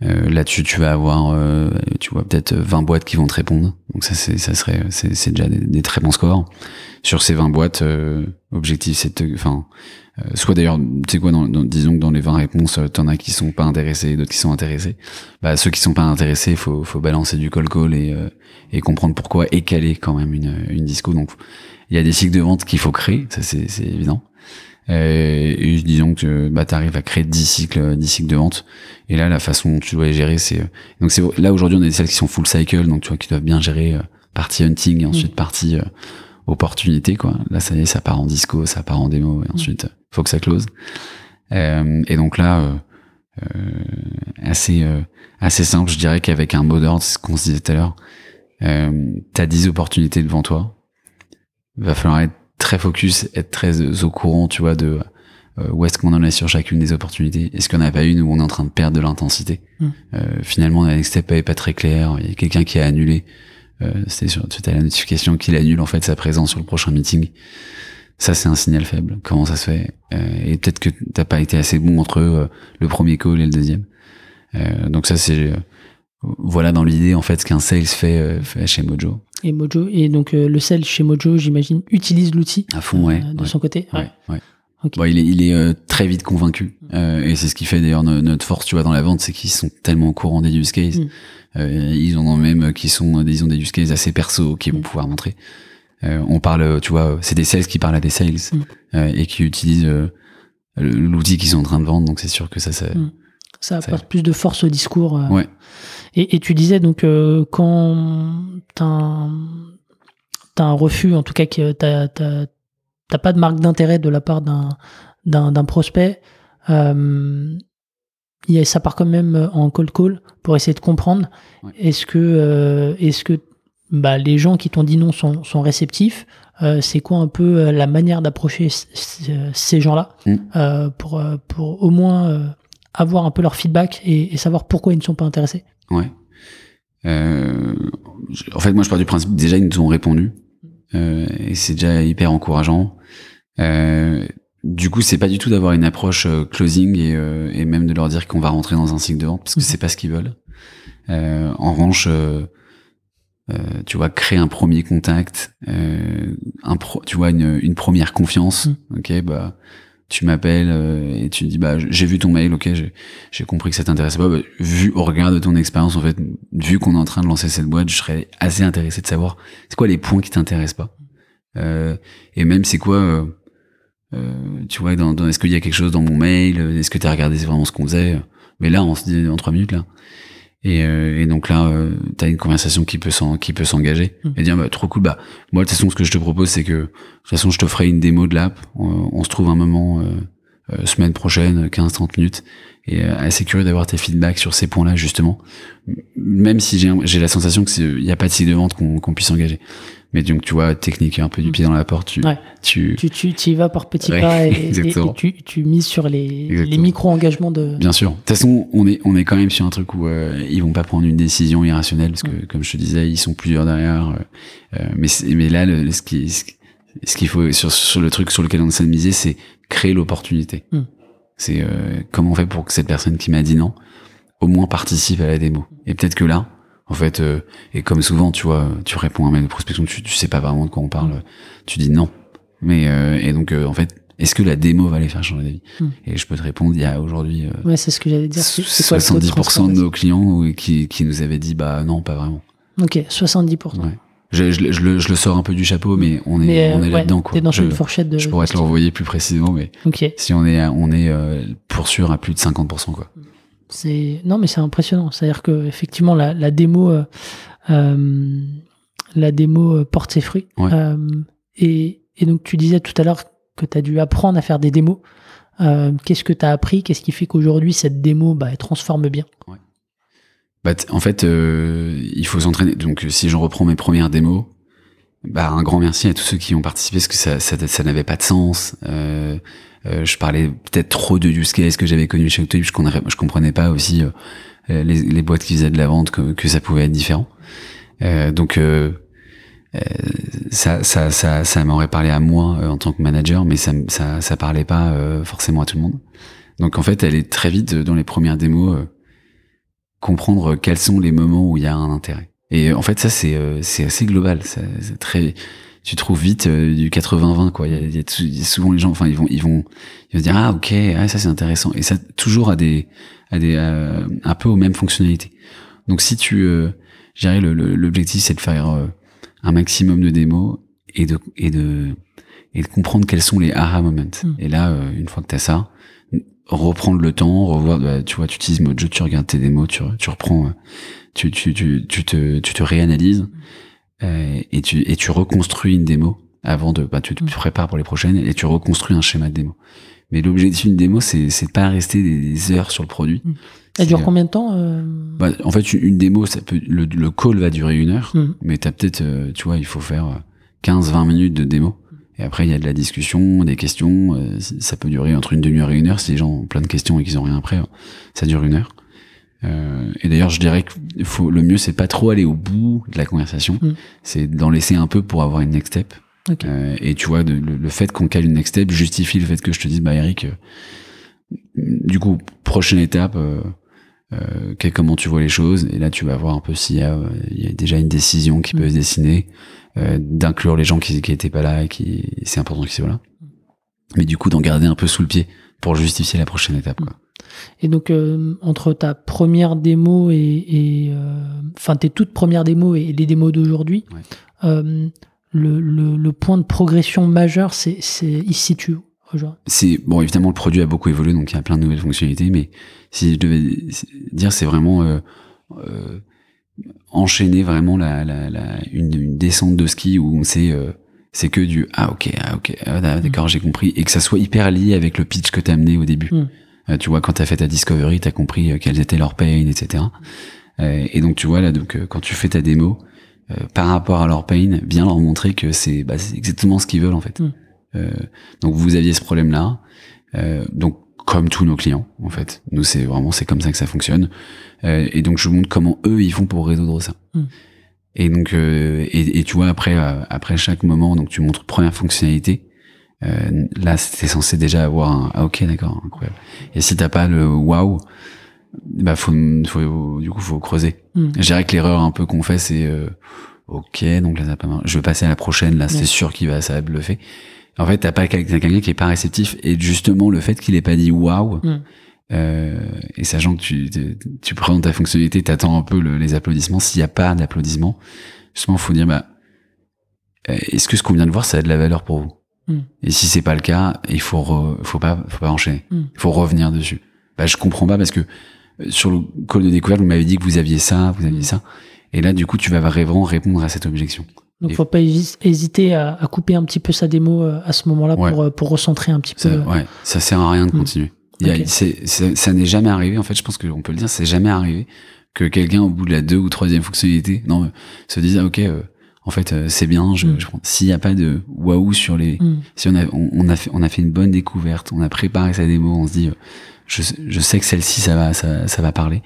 Euh, Là-dessus, tu vas avoir, euh, tu vois, peut-être 20 boîtes qui vont te répondre. Donc ça, c'est ça serait, c'est déjà des, très bons scores. Sur ces 20 boîtes, euh, objectif, c'est de, enfin, euh, soit d'ailleurs, tu sais quoi, disons que dans les 20 réponses, euh, t'en as qui sont pas intéressés, d'autres qui sont intéressés. Bah, ceux qui sont pas intéressés, faut, faut balancer du call call et, euh, et comprendre pourquoi et caler quand même une, une disco. Donc, il y a des cycles de vente qu'il faut créer, ça c'est, c'est évident. Euh, et disons que bah, tu arrives à créer 10 cycles, 10 cycles de vente. Et là, la façon dont tu dois les gérer, c'est... euh, Donc c'est là, aujourd'hui, on a des celles qui sont full cycle, donc tu vois, qui doivent bien gérer euh, partie hunting et ensuite partie euh, opportunité, quoi. Là, ça y est, ça part en disco, ça part en démo, et ensuite, euh, faut que ça close. Euh, et donc là, euh, euh, assez, euh, assez simple, je dirais qu'avec un mot d'ordre, c'est ce qu'on se disait tout à l'heure, euh, t'as 10 opportunités devant toi. Va falloir être très focus, être très au courant, tu vois, de euh, où est-ce qu'on en est sur chacune des opportunités. Est-ce qu'il n'y en a pas une où on est en train de perdre de l'intensité Mm. Euh, Finalement, la next step est pas très clair. Il y a quelqu'un qui a annulé. Euh, C'était sur c'était la notification qu'il annule en fait sa présence sur le prochain meeting. Ça, c'est un signal faible. Comment ça se fait Euh, Et peut-être que t'as pas été assez bon entre euh, le premier call et le deuxième. Euh, donc ça, c'est euh, voilà dans l'idée en fait ce qu'un sales fait, euh, fait chez Mojo. Et Mojo, et donc euh, le sales chez Mojo, j'imagine, utilise l'outil À fond, ouais. euh, de ouais. son côté. Ouais, ouais. Bon, il est, il est euh, très vite convaincu. Euh, et c'est ce qui fait d'ailleurs no- notre force, tu vois, dans la vente, c'est qu'ils sont tellement au courant des use cases. Mm. Euh, ils en ont même qui sont, ils ont des use cases assez perso qu'ils vont Mm. pouvoir montrer. Euh, on parle, tu vois, c'est des sales qui parlent à des sales Mm. euh, et qui utilisent euh, l'outil qu'ils sont en train de vendre. Donc c'est sûr que ça, ça. Ça Ça- apporte plus de force au discours. ouais, Et, et tu disais donc euh, quand t'as un, t'as un refus, en tout cas que t'as t'as- pas de marque d'intérêt de la part d'un prospect, euh, il y a, ça part quand même en cold call pour essayer de comprendre. Est-ce que euh, est-ce que bah, les gens qui t'ont dit non sont, sont réceptifs Euh, C'est quoi un peu euh, la manière d'approcher ces gens-là Mm. euh, pour euh, pour au moins euh, avoir un peu leur feedback et, et savoir pourquoi ils ne sont pas intéressés? Ouais. Euh, en fait, moi, je pars du principe déjà ils nous ont répondu euh, et c'est déjà hyper encourageant. Euh, du coup, c'est pas du tout d'avoir une approche euh, closing et, euh, et même de leur dire qu'on va rentrer dans un cycle de vente parce que Mhm. c'est pas ce qu'ils veulent. Euh, en revanche, tu vois, créer un premier contact, euh, un pro, tu vois, une, une première confiance. Ok, bah, tu m'appelles euh, et tu dis, bah, j'ai vu ton mail, ok, j'ai compris que ça t'intéressait pas. Bah, vu au regard de ton expérience, en fait, vu qu'on est en train de lancer cette boîte, je serais assez intéressé de savoir c'est quoi les points qui t'intéressent pas? Euh, et même c'est quoi, euh, tu vois, dans, dans- est-ce qu'il y a quelque chose dans mon mail, est-ce que tu as regardé vraiment ce qu'on faisait? Mais là, on se dit en trois minutes là. Et, euh, et donc là, euh, t'as une conversation qui peut s'en, qui peut s'engager Mm. et dire bah, trop cool. Bah moi de toute façon, ce que je te propose, c'est que de toute façon, je te ferai une démo de l'app. On, on se trouve un moment euh, euh, semaine prochaine, 15-30 minutes, et euh, assez curieux d'avoir tes feedbacks sur ces points-là justement. Même si j'ai, j'ai la sensation que il y a pas de cycle de vente qu'on, qu'on puisse engager. Mais donc, tu vois, technique un peu du pied dans la porte, tu, Ouais. tu, Tu, tu, tu y vas par petits Ouais, pas et, et- exactement. et tu, tu mises sur les, les micro-engagements de. Bien sûr. De toute façon, on est on est quand même sur un truc où euh, ils vont pas prendre une décision irrationnelle parce que, comme je te disais, ils sont plusieurs derrière. euh, euh, mais mais là, le, ce qui ce qui- ce qu'il faut sur sur le truc sur lequel on essaie de miser, c'est créer l'opportunité. Mm. C'est euh, comment on fait pour que cette personne qui m'a dit non, au moins participe à la démo. Et peut-être que là, en fait, euh, et comme souvent, tu vois, tu réponds à un mail de prospection, tu, tu sais pas vraiment de quoi on parle, tu dis non. Mais euh, et donc, euh, en fait, est-ce que la démo va les faire changer d'avis Mm. Et je peux te répondre, il y a aujourd'hui. euh, Ouais, c'est ce que j'allais dire. C'est c'est quoi le taux de 70% de nos clients qui, qui nous avaient dit bah non pas vraiment. Ok, 70%. Ouais. Je, je, je le, je le sors un peu du chapeau mais on est Mais on euh, est ouais, là-dedans quoi. Dans je, une fourchette de. je pourrais te le renvoyer plus précisément mais Ok. si on est à- on est euh, pour sûr à plus de 50% quoi. C'est non, mais c'est impressionnant. C'est-à-dire que effectivement, la, la démo, euh, euh, la démo euh, porte ses fruits. Ouais. Euh, et, et donc, tu disais tout à l'heure que tu as dû apprendre à faire des démos. Qu'est-ce que tu as appris? Qu'est-ce qui fait qu'aujourd'hui, cette démo, bah, elle transforme bien? Bah, en fait il faut s'entraîner donc si je reprends mes premières démos bah un grand merci à tous ceux qui ont participé parce que ça ça, ça n'avait pas de sens. Euh, je parlais peut-être trop de use case que j'avais connu chez Octave, je je comprenais pas aussi euh, les, les boîtes qui faisaient de la vente que, que ça pouvait être différent. Euh, donc euh, euh, ça, ça, ça, ça m'aurait parlé à moi en tant que manager, mais ça, ça, ça parlait pas forcément à tout le monde. Donc en fait, elle est très vite dans les premières démos comprendre quels sont les moments où il y a un intérêt. Et en fait, ça c'est c'est assez global. C'est très tu trouves vite euh, du 80-20 quoi. Il y y y a souvent les gens, enfin ils vont ils vont ils vont dire ah ok ah, ça c'est intéressant et ça toujours à des à des euh, un peu aux mêmes fonctionnalités. Donc si tu euh, le- l'objectif c'est de faire euh, un maximum de démos et de et de et de comprendre quels sont les aha moments. Mm. Et là euh, une fois que tu as ça, reprendre le temps, revoir bah, tu vois tu utilises jeu, tu regardes tes démos, tu tu reprends euh, tu tu tu tu te tu te réanalyses et tu et tu reconstruis une démo avant de bah tu te Mm. prépares pour les prochaines et tu reconstruis un schéma de démo. Mais l'objectif d'une démo c'est c'est pas rester des, des heures sur le produit. Mm. Elle dure euh, combien de temps euh, bah, en fait, une- une démo, ça peut, le, le call va durer une heure, Mm. mais t'as peut-être, euh, tu vois, il faut faire euh, 15-20 minutes de démo. Et après, il y a de la discussion, des questions. euh, ça peut durer entre une demi-heure et une heure. Si les gens ont plein de questions et qu'ils ont rien après, euh, ça dure une heure. Euh, et d'ailleurs, je dirais que faut, le mieux, c'est pas trop aller au bout de la conversation. Mm. C'est d'en laisser un peu pour avoir une next step. Ok. Euh, et tu vois, de- le, le fait qu'on cale une next step justifie le fait que je te dise, bah Eric, euh, du coup, prochaine étape, euh, euh, quel- comment tu vois les choses, et là tu vas voir un peu s'il y a, il y a déjà une décision qui Mm. peut se dessiner, euh, d'inclure les gens qui qui étaient pas là et qui c'est important qu'ils soient là. Mais du coup, d'en garder un peu sous le pied pour justifier la prochaine étape. Quoi. Et donc, euh, entre ta première démo et, euh, enfin tes toutes premières démos et les démos d'aujourd'hui, Ouais. euh, le, le, le point de progression majeur, c'est, c'est, il se situe aujourd'hui C'est bon, évidemment, le produit a beaucoup évolué, donc il y a plein de nouvelles fonctionnalités. Mais si je devais dire, c'est vraiment enchaîner vraiment la, la, la une, une descente de ski où on sait c'est que du ah ok ah ok ah, d'accord j'ai compris et que ça soit hyper lié avec le pitch que t'as amené au début. Mm. Euh, tu vois quand t'as fait ta discovery, t'as compris euh, quels étaient leurs pains, etc. Euh, et donc tu vois là donc quand tu fais ta démo par rapport à leur pain, bien leur montrer que c'est bah, exactement ce qu'ils veulent en fait. Mm. Euh, donc vous aviez ce problème là. Euh, donc comme tous nos clients en fait, nous c'est vraiment c'est comme ça que ça fonctionne. Euh, et donc je vous montre comment eux ils font pour résoudre ça. Mm. Et donc euh, et, et tu vois après euh, après chaque moment donc tu montres première fonctionnalité. Euh, là c'était censé déjà avoir un ah ok d'accord incroyable. Et si t'as pas le waouh bah faut, faut du coup faut creuser. Mm. Je dirais que l'erreur un peu qu'on fait c'est euh, ok donc là ça pas marché. je vais passer à la prochaine là c'est sûr qu'il va ça va bluffer. En fait t'as pas quelqu'un qui est pas réceptif et justement le fait qu'il ait pas dit waouh Mm. euh, et sachant que tu, tu, tu présentes ta fonctionnalité, t'attends un peu le- les applaudissements. S'il n'y a pas d'applaudissements, justement, faut dire, bah, euh, est-ce que ce qu'on vient de voir, ça a de la valeur pour vous? Mm. Et si c'est pas le cas, il faut, re- faut pas, faut pas enchaîner. Mm. Il faut revenir dessus. Bah, je comprends pas parce que euh, sur le call de découverte, vous m'avez dit que vous aviez ça, vous aviez Mm. ça. Et là, du coup, tu vas vraiment répondre à cette objection. Donc, Et- faut pas hési- hésiter à, à couper un petit peu sa démo euh, à ce moment-là Ouais. pour, euh, pour recentrer un petit Ça, peu. ouais, ça sert à rien de Mm. continuer. Il y a- ça n'est jamais arrivé. En fait, je pense qu'on peut le dire, c'est jamais arrivé que quelqu'un au bout de la deux ou troisième fonctionnalité, non, se dise ah, ok, euh, en fait, euh, c'est bien. Je, Mm. je S'il n'y a pas de waouh sur les, Mm. si on a, on, on a fait, on a fait une bonne découverte, on a préparé sa démo, on se dit, euh, je, je sais que celle-ci, ça va, ça, ça va parler.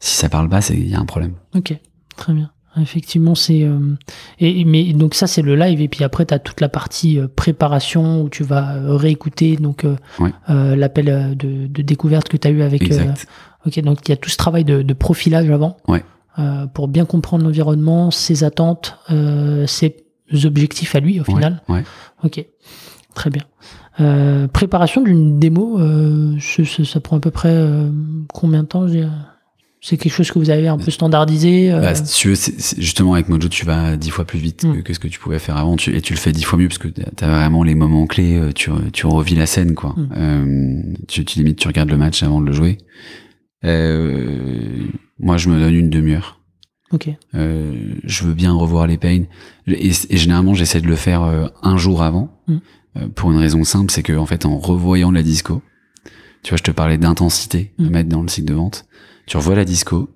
Si ça parle pas, c'est il y a un problème. Ok, très bien. Effectivement, c'est euh, et mais donc ça c'est le live et puis après tu as toute la partie euh, préparation où tu vas réécouter donc euh, Ouais. euh, l'appel de, de découverte que tu as eu avec. OK, donc il y a tout ce travail de, de profilage avant Ouais. Euh, pour bien comprendre l'environnement, ses attentes, euh, ses objectifs à lui au final. ouais. OK. Très bien. Euh, préparation d'une démo, ça prend à peu près combien de temps C'est quelque chose que vous avez un peu standardisé Bah, si tu veux, justement avec Mojo, tu vas dix fois plus vite Mm. que, ce que tu pouvais faire avant, tu, et tu le fais dix fois mieux parce que t'as vraiment les moments clés, tu, tu revis la scène, quoi. Mm. Euh, tu, tu limite, tu regardes le match avant de le jouer. Euh, moi, je me donne une demi-heure. Ok. Euh, je veux bien revoir les pains. Et, et généralement, j'essaie de le faire euh, un jour avant, Mm. euh, pour une raison simple, c'est que en fait, en revoyant la disco, tu vois, je te parlais d'intensité à Mm. mettre dans le cycle de vente. Tu revois la disco.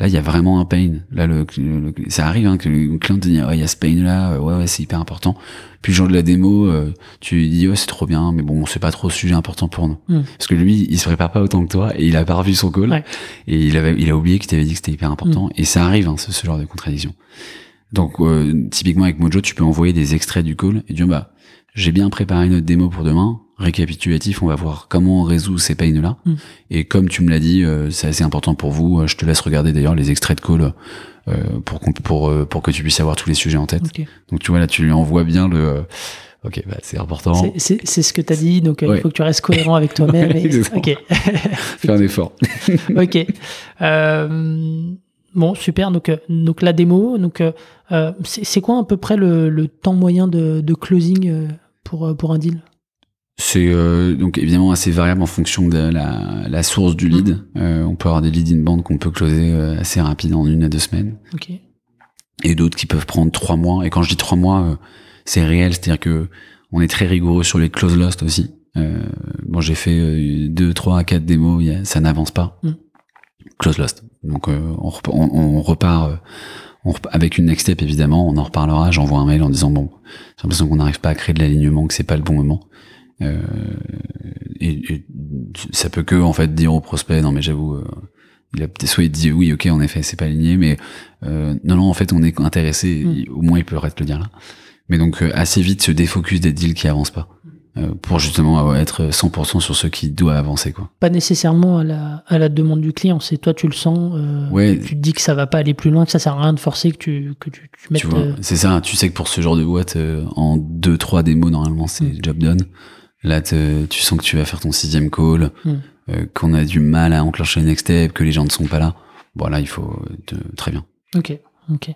Là, il y a vraiment un pain. Là, le, le- le- ça arrive hein, que le client te dit, ouais, il y a ce pain là, euh, ouais, ouais, c'est hyper important. Puis le jour de la démo, euh, tu dis, oh, c'est trop bien, mais bon, c'est pas trop sujet important pour nous. Mm. Parce que lui, il se prépare pas autant que toi et il a pas revu son call. Ouais. Et il avait, il a oublié qu'il t'avait dit que c'était hyper important. Et ça arrive, hein, ce, ce genre de contradiction. Donc, euh, typiquement avec Mojo, tu peux envoyer des extraits du call et dire, bah, j'ai bien préparé notre démo pour demain. Récapitulatif, on va voir comment on résout ces pains-là. Mm. Et comme tu me l'as dit, euh, c'est assez important pour vous. euh, Je te laisse regarder d'ailleurs les extraits de call euh, pour, pour, euh, pour que tu puisses avoir tous les sujets en tête. Donc, tu vois, là, tu lui envoies bien le... euh, ok, bah, c'est important. C'est- ce que tu as dit, donc Ouais. il faut que tu restes cohérent avec toi-même. Ouais, et- ok. Fais un effort. ok. Euh, bon, super. Donc, euh, donc la démo, donc c'est quoi à peu près le, le temps moyen de, de closing pour, pour un deal? C'est euh, donc évidemment assez variable en fonction de la, la source du lead. Euh, on peut avoir des leads in-band qu'on peut closer euh, assez rapide en une à deux semaines, Ok. et d'autres qui peuvent prendre trois mois. Et quand je dis trois mois, euh, c'est réel, c'est-à-dire que on est très rigoureux sur les close lost aussi. Euh, bon, j'ai fait euh, deux, trois, quatre démos, il y a- ça n'avance pas. Mm. Close lost. Donc euh, on, on, on repart. euh, on avec une next step évidemment, on en reparlera. J'envoie un mail en disant bon, j'ai l'impression qu'on n'arrive pas à créer de l'alignement, que c'est pas le bon moment. Euh, et, et ça peut que en fait dire au prospect non mais j'avoue euh, il a peut-être soit il dit oui ok en effet c'est pas aligné mais euh, non non en fait on est intéressé Mm. il- au moins il peut arrêter de le dire là mais donc euh, assez vite se défocus des deals qui avancent pas euh, pour justement être 100% sur ceux qui doivent avancer quoi Pas nécessairement à la, à la demande du client, c'est toi tu le sens, euh, Ouais. tu te dis que ça va pas aller plus loin, que ça sert à rien de forcer, que tu, que tu, tu mettes... euh, c'est ça tu sais que pour ce genre de boîte euh, en deux trois démos normalement c'est Mm. job done là te- tu sens que tu vas faire ton sixième call Mm. euh, qu'on a du mal à enclencher le next step que les gens ne sont pas là bon là il faut te- très bien Ok, ok.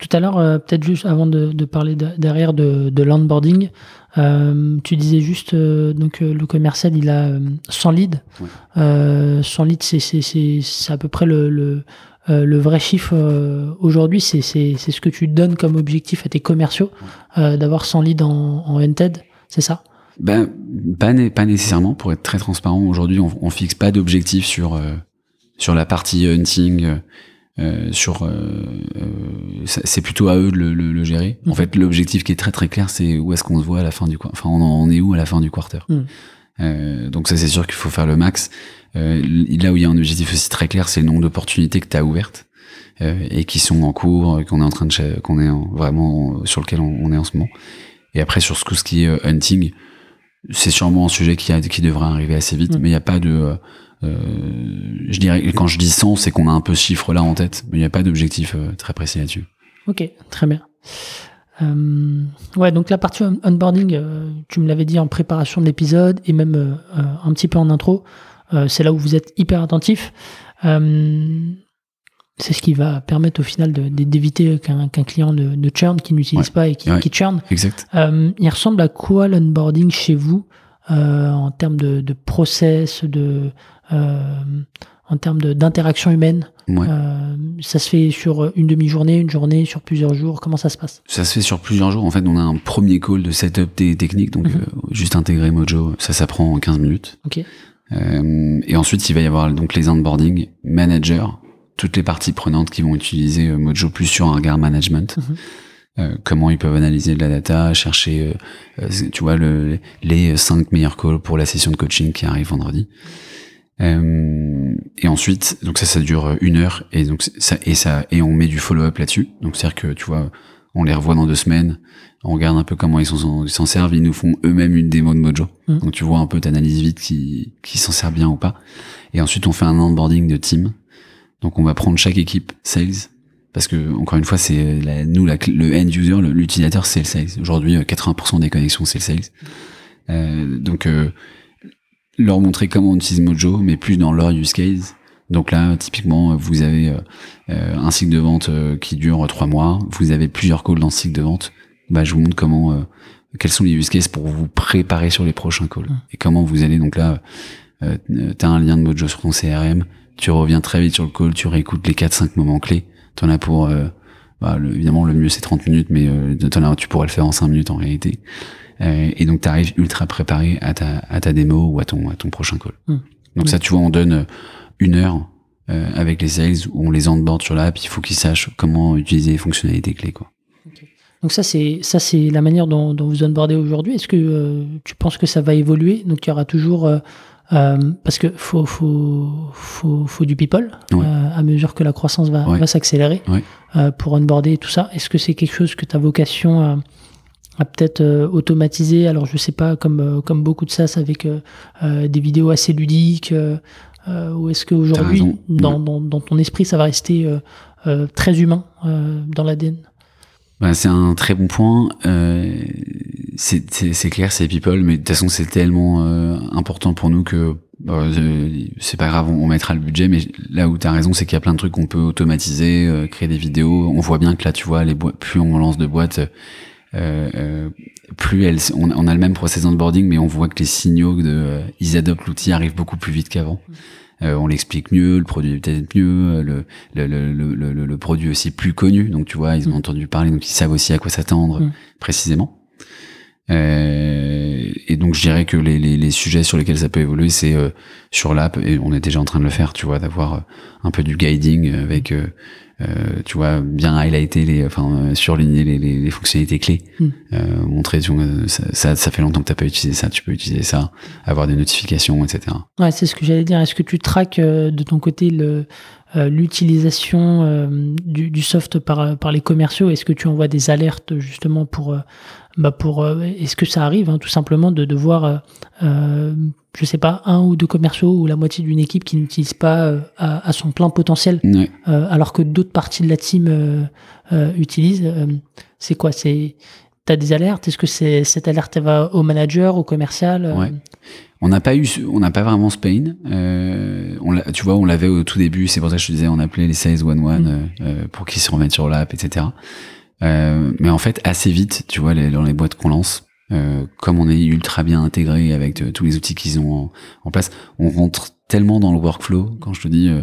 Tout à l'heure, euh, peut-être juste avant de, de parler de- derrière de, de l'onboarding, euh, tu disais juste donc le commercial il a euh, 100 leads. Ouais. Euh, 100 leads, c'est c'est c'est c'est à peu près le le, euh, le vrai chiffre euh, aujourd'hui. C'est c'est c'est ce que tu donnes comme objectif à tes commerciaux euh, d'avoir 100 leads en en NTED, c'est ça? Ben, pas, né- pas nécessairement, pour être très transparent. Aujourd'hui, on, on fixe pas d'objectif sur, euh, sur la partie hunting, euh, euh, sur, euh, euh, c'est plutôt à eux de le, le- le gérer. En Mhm. fait, l'objectif qui est très très clair, c'est où est-ce qu'on se voit à la fin du, enfin, on, en- on est où à la fin du quarter. Mhm. Donc ça, c'est sûr qu'il faut faire le max. Euh, là où il y a un objectif aussi très clair, c'est le nombre d'opportunités que tu as ouvertes. euh, et qui sont en cours, qu'on est en train de, qu'on est en- vraiment sur lequel on, on est en ce moment. Et après sur ce, ce qui est hunting, c'est sûrement un sujet qui, a, qui devrait arriver assez vite, Mm. mais il n'y a pas de. euh, je dirais, quand je dis 100, c'est qu'on a un peu ce chiffre-là en tête, mais il n'y a pas d'objectif euh, très précis là-dessus. Ok, très bien. Euh, ouais, donc la partie on- onboarding, euh, tu me l'avais dit en préparation de l'épisode et même euh, un petit peu en intro, c'est là où vous êtes hyper attentif. Euh, c'est ce qui va permettre au final d'éviter qu'un client ne, ne churn, qui n'utilise Ouais. pas et qui, Ouais. qui churn. Exact. Euh, il ressemble à quoi l'onboarding chez vous euh, en termes de, de process, de, euh, en termes d'interaction humaine Ouais. ça se fait sur une demi-journée, une journée, sur plusieurs jours? Comment ça se passe? Ça se fait sur plusieurs jours. En fait, on a un premier call de setup des techniques, donc Mhm. juste intégrer Mojo, ça, ça prend 15 minutes. Ok. Et ensuite, il va y avoir donc les onboarding managers, toutes les parties prenantes qui vont utiliser euh, Mojo plus sur un regard management. Mhm. euh, comment ils peuvent analyser de la data, chercher, euh, tu vois, le, les cinq meilleurs calls pour la session de coaching qui arrive vendredi. Euh, et ensuite, donc ça, ça dure une heure et donc ça et ça et on met du follow-up là-dessus. Donc c'est-à-dire que tu vois, on les revoit dans deux semaines, on regarde un peu comment ils s'en s'en servent, ils nous font eux-mêmes une démo de Mojo. Mhm. Donc tu vois un peu, t'analyses vite qui qui s'en sert bien ou pas. Et ensuite, on fait un onboarding de team. Donc on va prendre chaque équipe sales parce que encore une fois, c'est la- nous la, le end user, le- l'utilisateur, c'est le sales. Aujourd'hui, euh, 80% des connexions, c'est le sales. Euh, donc euh, leur montrer comment on utilise Mojo, mais plus dans leur use case. Donc là, typiquement, vous avez euh, euh, un cycle de vente euh, qui dure trois mois. Vous avez plusieurs calls dans ce cycle de vente. Bah, je vous montre comment, euh, quels sont les use cases pour vous préparer sur les prochains calls Mm. et comment vous allez. Donc là, euh, t'as un lien de Mojo sur ton CRM. Tu reviens très vite sur le call. Tu réécoutes les 4-5 moments clés. T'en as pour, euh, bah, le- évidemment, le mieux c'est 30 minutes, mais euh, t'en as- tu pourrais le faire en 5 minutes en réalité. Euh, et donc, tu arrives ultra préparé à ta, à ta démo ou à ton, à ton prochain call. Mm. Donc ça, tu vois, on donne une heure avec les sales où on les onboard sur l'app. Il faut qu'ils sachent comment utiliser les fonctionnalités clés. Quoi. Donc ça c'est ça c'est la manière dont, dont vous onboardez aujourd'hui. Est-ce que tu penses que ça va évoluer? Donc il y aura toujours euh, parce que faut faut faut, faut du people Ouais. euh, à mesure que la croissance va, Ouais. va s'accélérer Ouais. euh, pour onboarder tout ça. Est-ce que c'est quelque chose que tu as vocation à, à peut-être euh, automatiser Alors je sais pas comme euh, comme beaucoup de SaaS avec des vidéos assez ludiques. ou est-ce qu'aujourd'hui, dans, Ouais. dans, dans ton esprit, ça va rester euh, euh, très humain euh, dans l'ADN Bah, c'est un très bon point. Euh, c'est clair, c'est people, mais de toute façon, c'est tellement euh, important pour nous que bah, euh, c'est pas grave, on, on mettra le budget. Mais là où tu as raison, c'est qu'il y a plein de trucs qu'on peut automatiser, euh, créer des vidéos. On voit bien que là, tu vois, les boîtes, plus on lance de boîtes, euh, euh, plus elles, on, on a le même process d'onboarding, mais on voit que les signaux de ils adoptent l'outil arrivent beaucoup plus vite qu'avant. Euh, on l'explique mieux, le produit est peut-être mieux, le, le, le, le, le, le produit aussi plus connu. Donc tu vois, ils ont Mm. entendu parler, donc ils savent aussi à quoi s'attendre Mm. précisément. Euh, et donc je dirais que les, les, les sujets sur lesquels ça peut évoluer, c'est euh, sur l'app, et on est déjà en train de le faire, tu vois, d'avoir euh, un peu du guiding avec, euh, euh, tu vois, bien highlighter les, enfin euh, surligner les, les, les fonctionnalités clés, Mm. euh, montrer, tu vois, ça, ça, ça fait longtemps que t'as pas utilisé ça, tu peux utiliser ça, avoir des notifications, etc. Ouais, c'est ce que j'allais dire. Est-ce que tu traques euh, de ton côté le euh, l'utilisation euh, du, du soft par, par les commerciaux? Est-ce que tu envoies des alertes justement pour euh, bah pour euh, est-ce que ça arrive hein, tout simplement de, de voir euh, euh, je sais pas un ou deux commerciaux ou la moitié d'une équipe qui n'utilise pas euh, à, à son plein potentiel alors que d'autres parties de la team utilisent c'est quoi c'est T'as des alertes? Est-ce que cette alerte elle va au manager, au commercial Ouais. On n'a pas eu, on n'a pas vraiment ce pain. Euh, on tu vois, on l'avait au tout début. C'est pour ça que je te disais, on appelait les sales one one Mm. euh, pour qu'ils se remettent sur l'app, etc. Euh, mais en fait, assez vite, tu vois, les, dans les boîtes qu'on lance, euh, comme on est ultra bien intégré avec euh, tous les outils qu'ils ont en, en place, on rentre tellement dans le workflow. Quand je te dis euh,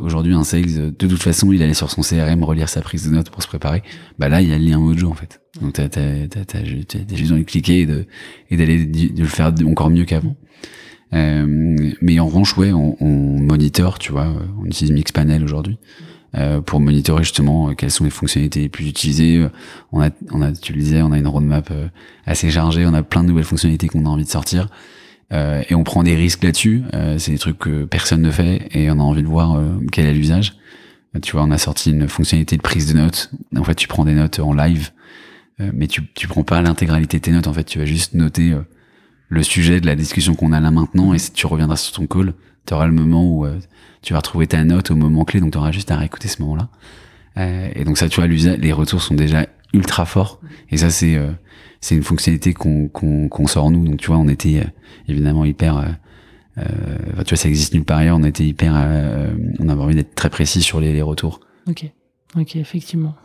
aujourd'hui un sales, de toute façon, il allait sur son CRM relire sa prise de notes pour se préparer. Bah là, il y a le lien Mojo en fait. Donc t'as t'as t'as t'as ju- t'as- t'as juste envie de cliquer et de et d'aller de le faire encore mieux qu'avant. Mais en revanche, ouais, on, on monitor, tu vois, on utilise Mixpanel aujourd'hui euh, pour monitorer justement euh, quelles sont les fonctionnalités les plus utilisées. Euh, On a, on a, tu on a une roadmap euh, assez chargée, on a plein de nouvelles fonctionnalités qu'on a envie de sortir. Et on prend des risques là-dessus. C'est des trucs que personne ne fait et on a envie de voir quel est l'usage. Tu vois, on a sorti une fonctionnalité de prise de notes. En fait, tu prends des notes en live, mais tu tu prends pas l'intégralité de tes notes. En fait, tu vas juste noter le sujet de la discussion qu'on a là maintenant et tu reviendras sur ton call, tu auras le moment où euh, tu vas retrouver ta note au moment clé, donc tu auras juste à réécouter ce moment-là. Euh, et donc ça, tu vois, les retours sont déjà ultra forts. Et ça, c'est euh, c'est une fonctionnalité qu'on qu'on qu'on sort nous. Donc tu vois, on était euh, évidemment hyper... euh, euh, tu vois, ça existe nulle part ailleurs. On était hyper... on avait envie d'être très précis sur les, les retours. Ok, ok, effectivement.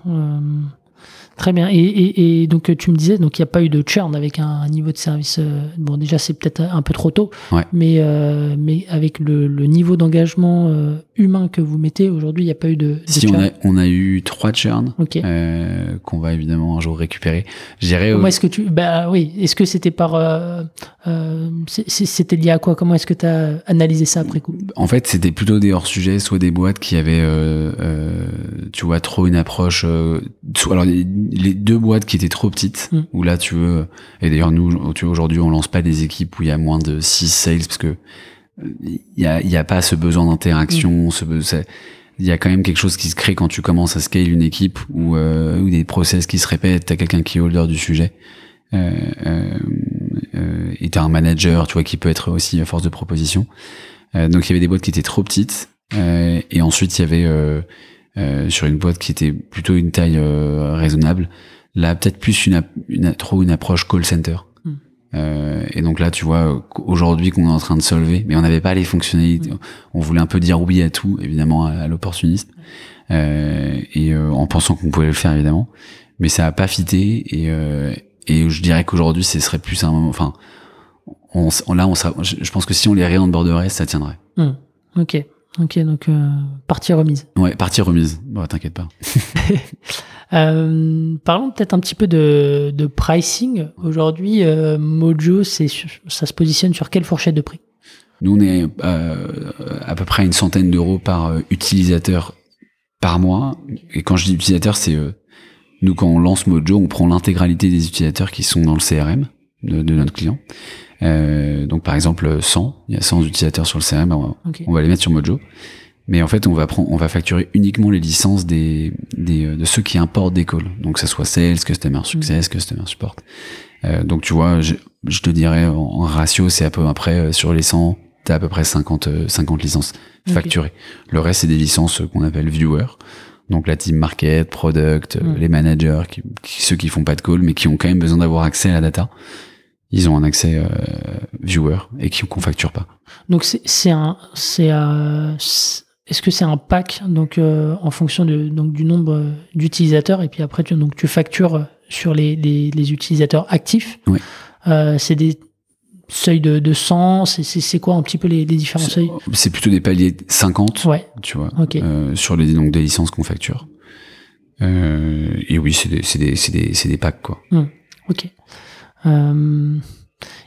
Euh, très bien. Et, et, et donc tu me disais, donc il n'y a pas eu de churn avec un, un niveau de service. euh, bon, déjà c'est peut-être un peu trop tôt, Ouais. mais euh, mais avec le, le niveau d'engagement euh, humain que vous mettez aujourd'hui, il n'y a pas eu de, de Si churn. on a, on a eu trois churns euh, qu'on va évidemment un jour récupérer. Je dirais... Comment euh, est-ce que tu bah oui est-ce que c'était par euh, euh, c'était lié à quoi? Comment est-ce que tu as analysé ça après coup? En fait, c'était plutôt des hors-sujets, soit des boîtes qui avaient, euh, euh, tu vois, trop une approche. euh, alors, les, les deux boîtes qui étaient trop petites, Mm. où là tu veux, et d'ailleurs nous, tu vois, aujourd'hui on lance pas des équipes où il y a moins de 6 sales parce que il y a, y a pas ce besoin d'interaction, ce ça- il y a quand même quelque chose qui se crée quand tu commences à scale une équipe ou euh, des process qui se répètent, t'as quelqu'un qui est holder du sujet. Euh, euh, euh, et t'as un manager, tu vois, qui peut être aussi à force de proposition. Euh, donc il y avait des boîtes qui étaient trop petites, et ensuite il y avait euh, sur une boîte qui était plutôt une taille euh, raisonnable. Là, peut-être plus une, une trop une approche call center. Mm. Euh, et donc là, tu vois, aujourd'hui qu'on est en train de solver, mais on n'avait pas les fonctionnalités. On voulait un peu dire oui à tout, évidemment, à, à l'opportuniste, euh, et euh, en pensant qu'on pouvait le faire, évidemment. Mais ça a pas fité, et, euh, et je dirais qu'aujourd'hui, ce serait plus un moment. Enfin, on, s- là, on je pense que si on les réonboarderait, ça tiendrait. Hmm. Ok, ok, donc euh, partie remise. Ouais, partie remise. Bon, t'inquiète pas. Euh, parlons peut-être un petit peu de, de pricing. Aujourd'hui, euh, Mojo, c'est ça se positionne sur quelle fourchette de prix? Nous, on est à peu près une centaine d'euros par utilisateur par mois. Et quand je dis utilisateur, c'est nous quand on lance Mojo, on prend l'intégralité des utilisateurs qui sont dans le CRM de, de notre client. Euh, donc par exemple 100, il y a 100 utilisateurs sur le CRM, on va, Ok. on va les mettre sur Mojo. Mais en fait, on va prendre, on va facturer uniquement les licences des, des euh, de ceux qui importent des calls. Donc que ça soit sales, customer success, customer support. Euh, donc tu vois, je, je te dirais en, en ratio, c'est à peu près euh, sur les 100, t'as à peu près 50 euh, 50 licences Ok. facturées. Le reste c'est des licences euh, qu'on appelle viewer. Donc la team market, product, euh, Mm. les managers, qui, qui- ceux qui font pas de call mais qui ont quand même besoin d'avoir accès à la data. Ils ont un accès euh, viewer et qui qu'on facture pas. Donc c'est un, c'est euh, est-ce que c'est un pack donc euh, en fonction de donc du nombre euh, d'utilisateurs et puis après tu donc tu factures sur les les, les utilisateurs actifs? Euh, c'est des seuils de, de 100. C'est quoi un petit peu les, les différents seuils? C'est plutôt des paliers de 50. Ouais. tu vois, Ok. euh, sur les donc des licences qu'on facture. Et oui, c'est des, des, des, des packs quoi. Ok. Euh,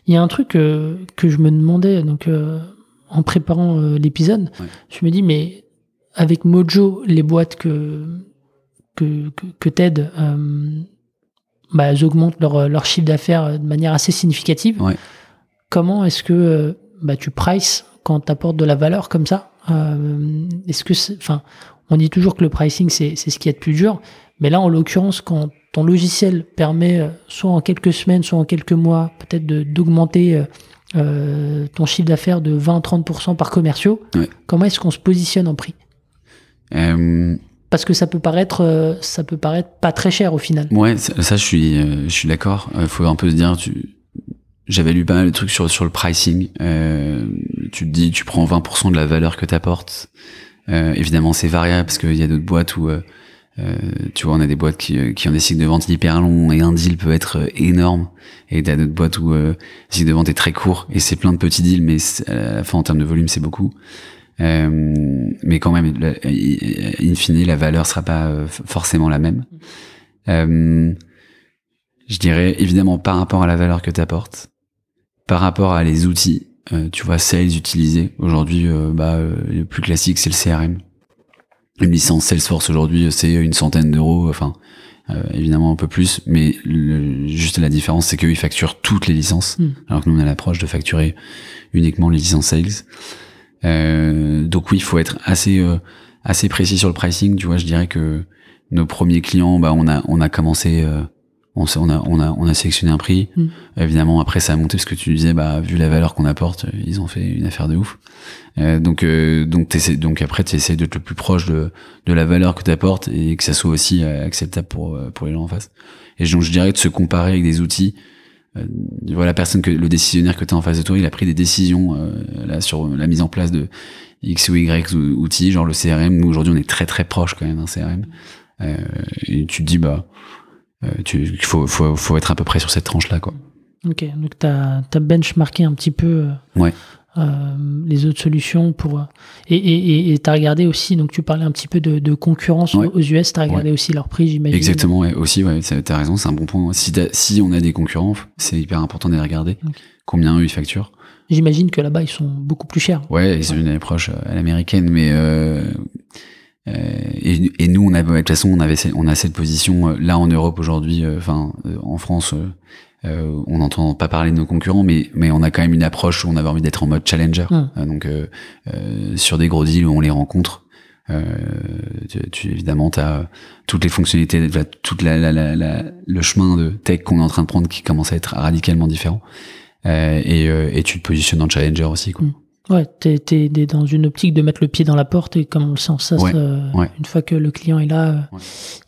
Il y a un truc euh, que je me demandais donc euh, en préparant euh, l'épisode, Ouais. je me dis mais avec Mojo, les boîtes que que que, que t'aides, euh, bah, elles augmentent leur leur chiffre d'affaires de manière assez significative. Ouais. Comment est-ce que euh, bah, tu prices quand tu apportes de la valeur comme ça? Euh, Est-ce que enfin, on dit toujours que le pricing c'est c'est ce qui est de plus dur, mais là en l'occurrence quand ton logiciel permet euh, soit en quelques semaines, soit en quelques mois, peut-être d'augmenter euh, euh, ton chiffre d'affaires de 20-30% par commerciaux, Ouais. comment est-ce qu'on se positionne en prix? Euh, Parce que ça peut paraître, ça peut paraître pas très cher au final. ouais, ça, ça, je suis, je suis d'accord. Faut un peu se dire, tu, j'avais lu pas mal de trucs sur sur le pricing. Euh, tu te dis, tu prends 20% de la valeur que t'apportes. Euh, évidemment, c'est variable parce qu'il y a d'autres boîtes où, euh, euh, tu vois, on a des boîtes qui, euh, qui ont des cycles de vente hyper longs et un deal peut être euh, énorme. Et t'as d'autres boîtes où euh, le cycle de vente est très court et c'est plein de petits deals, mais à la en termes de volume, c'est beaucoup. Euh, mais quand même, la- in fine, la valeur sera pas euh, forcément la même. Euh, je dirais évidemment par rapport à la valeur que tu apportes, par rapport à les outils, euh, tu vois, sales utilisés. Aujourd'hui, euh, bah, euh, le plus classique, c'est le CRM. Une licence Salesforce aujourd'hui, c'est une centaine d'euros, enfin, euh, évidemment un peu plus, mais le- juste la différence, c'est qu'eux, ils facturent toutes les licences, Mm. alors que nous, on a l'approche de facturer uniquement les licences sales. Euh, donc oui, il faut être assez euh, assez précis sur le pricing. Tu vois, je dirais que nos premiers clients, bah on a on a commencé, euh, on, on a on a on a sélectionné un prix. Mm. Évidemment, après ça a monté parce que tu disais, bah vu la valeur qu'on apporte, ils ont fait une affaire de ouf. Euh, donc euh, donc donc après tu essaies d'être le plus proche de de la valeur que tu apportes et que ça soit aussi euh, acceptable pour euh, pour les gens en face. Et donc je dirais de se comparer avec des outils. Euh, voilà la personne que le décisionnaire que tu as en face de toi, il a pris des décisions euh, là sur la mise en place de X ou Y ou- outils, genre le CRM. Nous aujourd'hui, on est très très proche quand même d'un CRM. Euh, et tu te dis bah tu il faut, faut faut être à peu près sur cette tranche là quoi. Ok, donc tu as, benchmarké un petit peu euh, Ouais. euh, les autres solutions pour. euh, et tu as regardé aussi, donc tu parlais un petit peu de, de concurrence Ouais. aux US, tu as regardé aussi leur prix, j'imagine. Exactement, aussi, ouais, ça- t'as raison, c'est un bon point. Si, si on a des concurrents, c'est hyper important de les regarder. Combien eux ils facturent. J'imagine que là-bas, ils sont beaucoup plus chers. Ouais, ils ont une approche euh, à l'américaine, mais euh, et, et, nous, on a, de toute façon, on avait, on a cette position là en Europe aujourd'hui, enfin en France, euh, on n'entend pas parler de nos concurrents, mais mais on a quand même une approche où on avait envie d'être en mode challenger. Euh, donc euh, sur des gros deals où on les rencontre, tu, tu, évidemment, tu as toutes les fonctionnalités, toute la, la, la, le chemin de tech qu'on est en train de prendre qui commence à être radicalement différent. et, et tu te positionnes en challenger aussi. Quoi. Hum. Ouais, t'es es, dans une optique de mettre le pied dans la porte et comme on le sent ça, une fois que le client est là,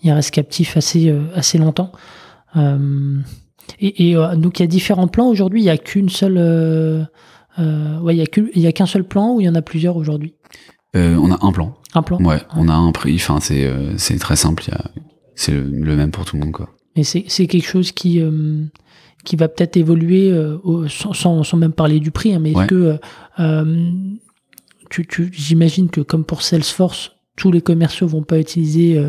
il reste captif assez assez longtemps. Euh, et, et euh, donc il y a différents plans aujourd'hui. Il y a qu'une seule. Euh, euh, ouais, il y a qu'un y a qu'un seul plan ou il y en a plusieurs aujourd'hui? Euh, on a un plan. Un plan? Ouais, on a un prix. Enfin, c'est c'est très simple. C'est le, même pour tout le monde, quoi. Et c'est c'est quelque chose qui qui va peut-être évoluer sans, sans, même parler du prix. Hein, mais est-ce que tu, tu, j'imagine que comme pour Salesforce, tous les commerciaux vont pas utiliser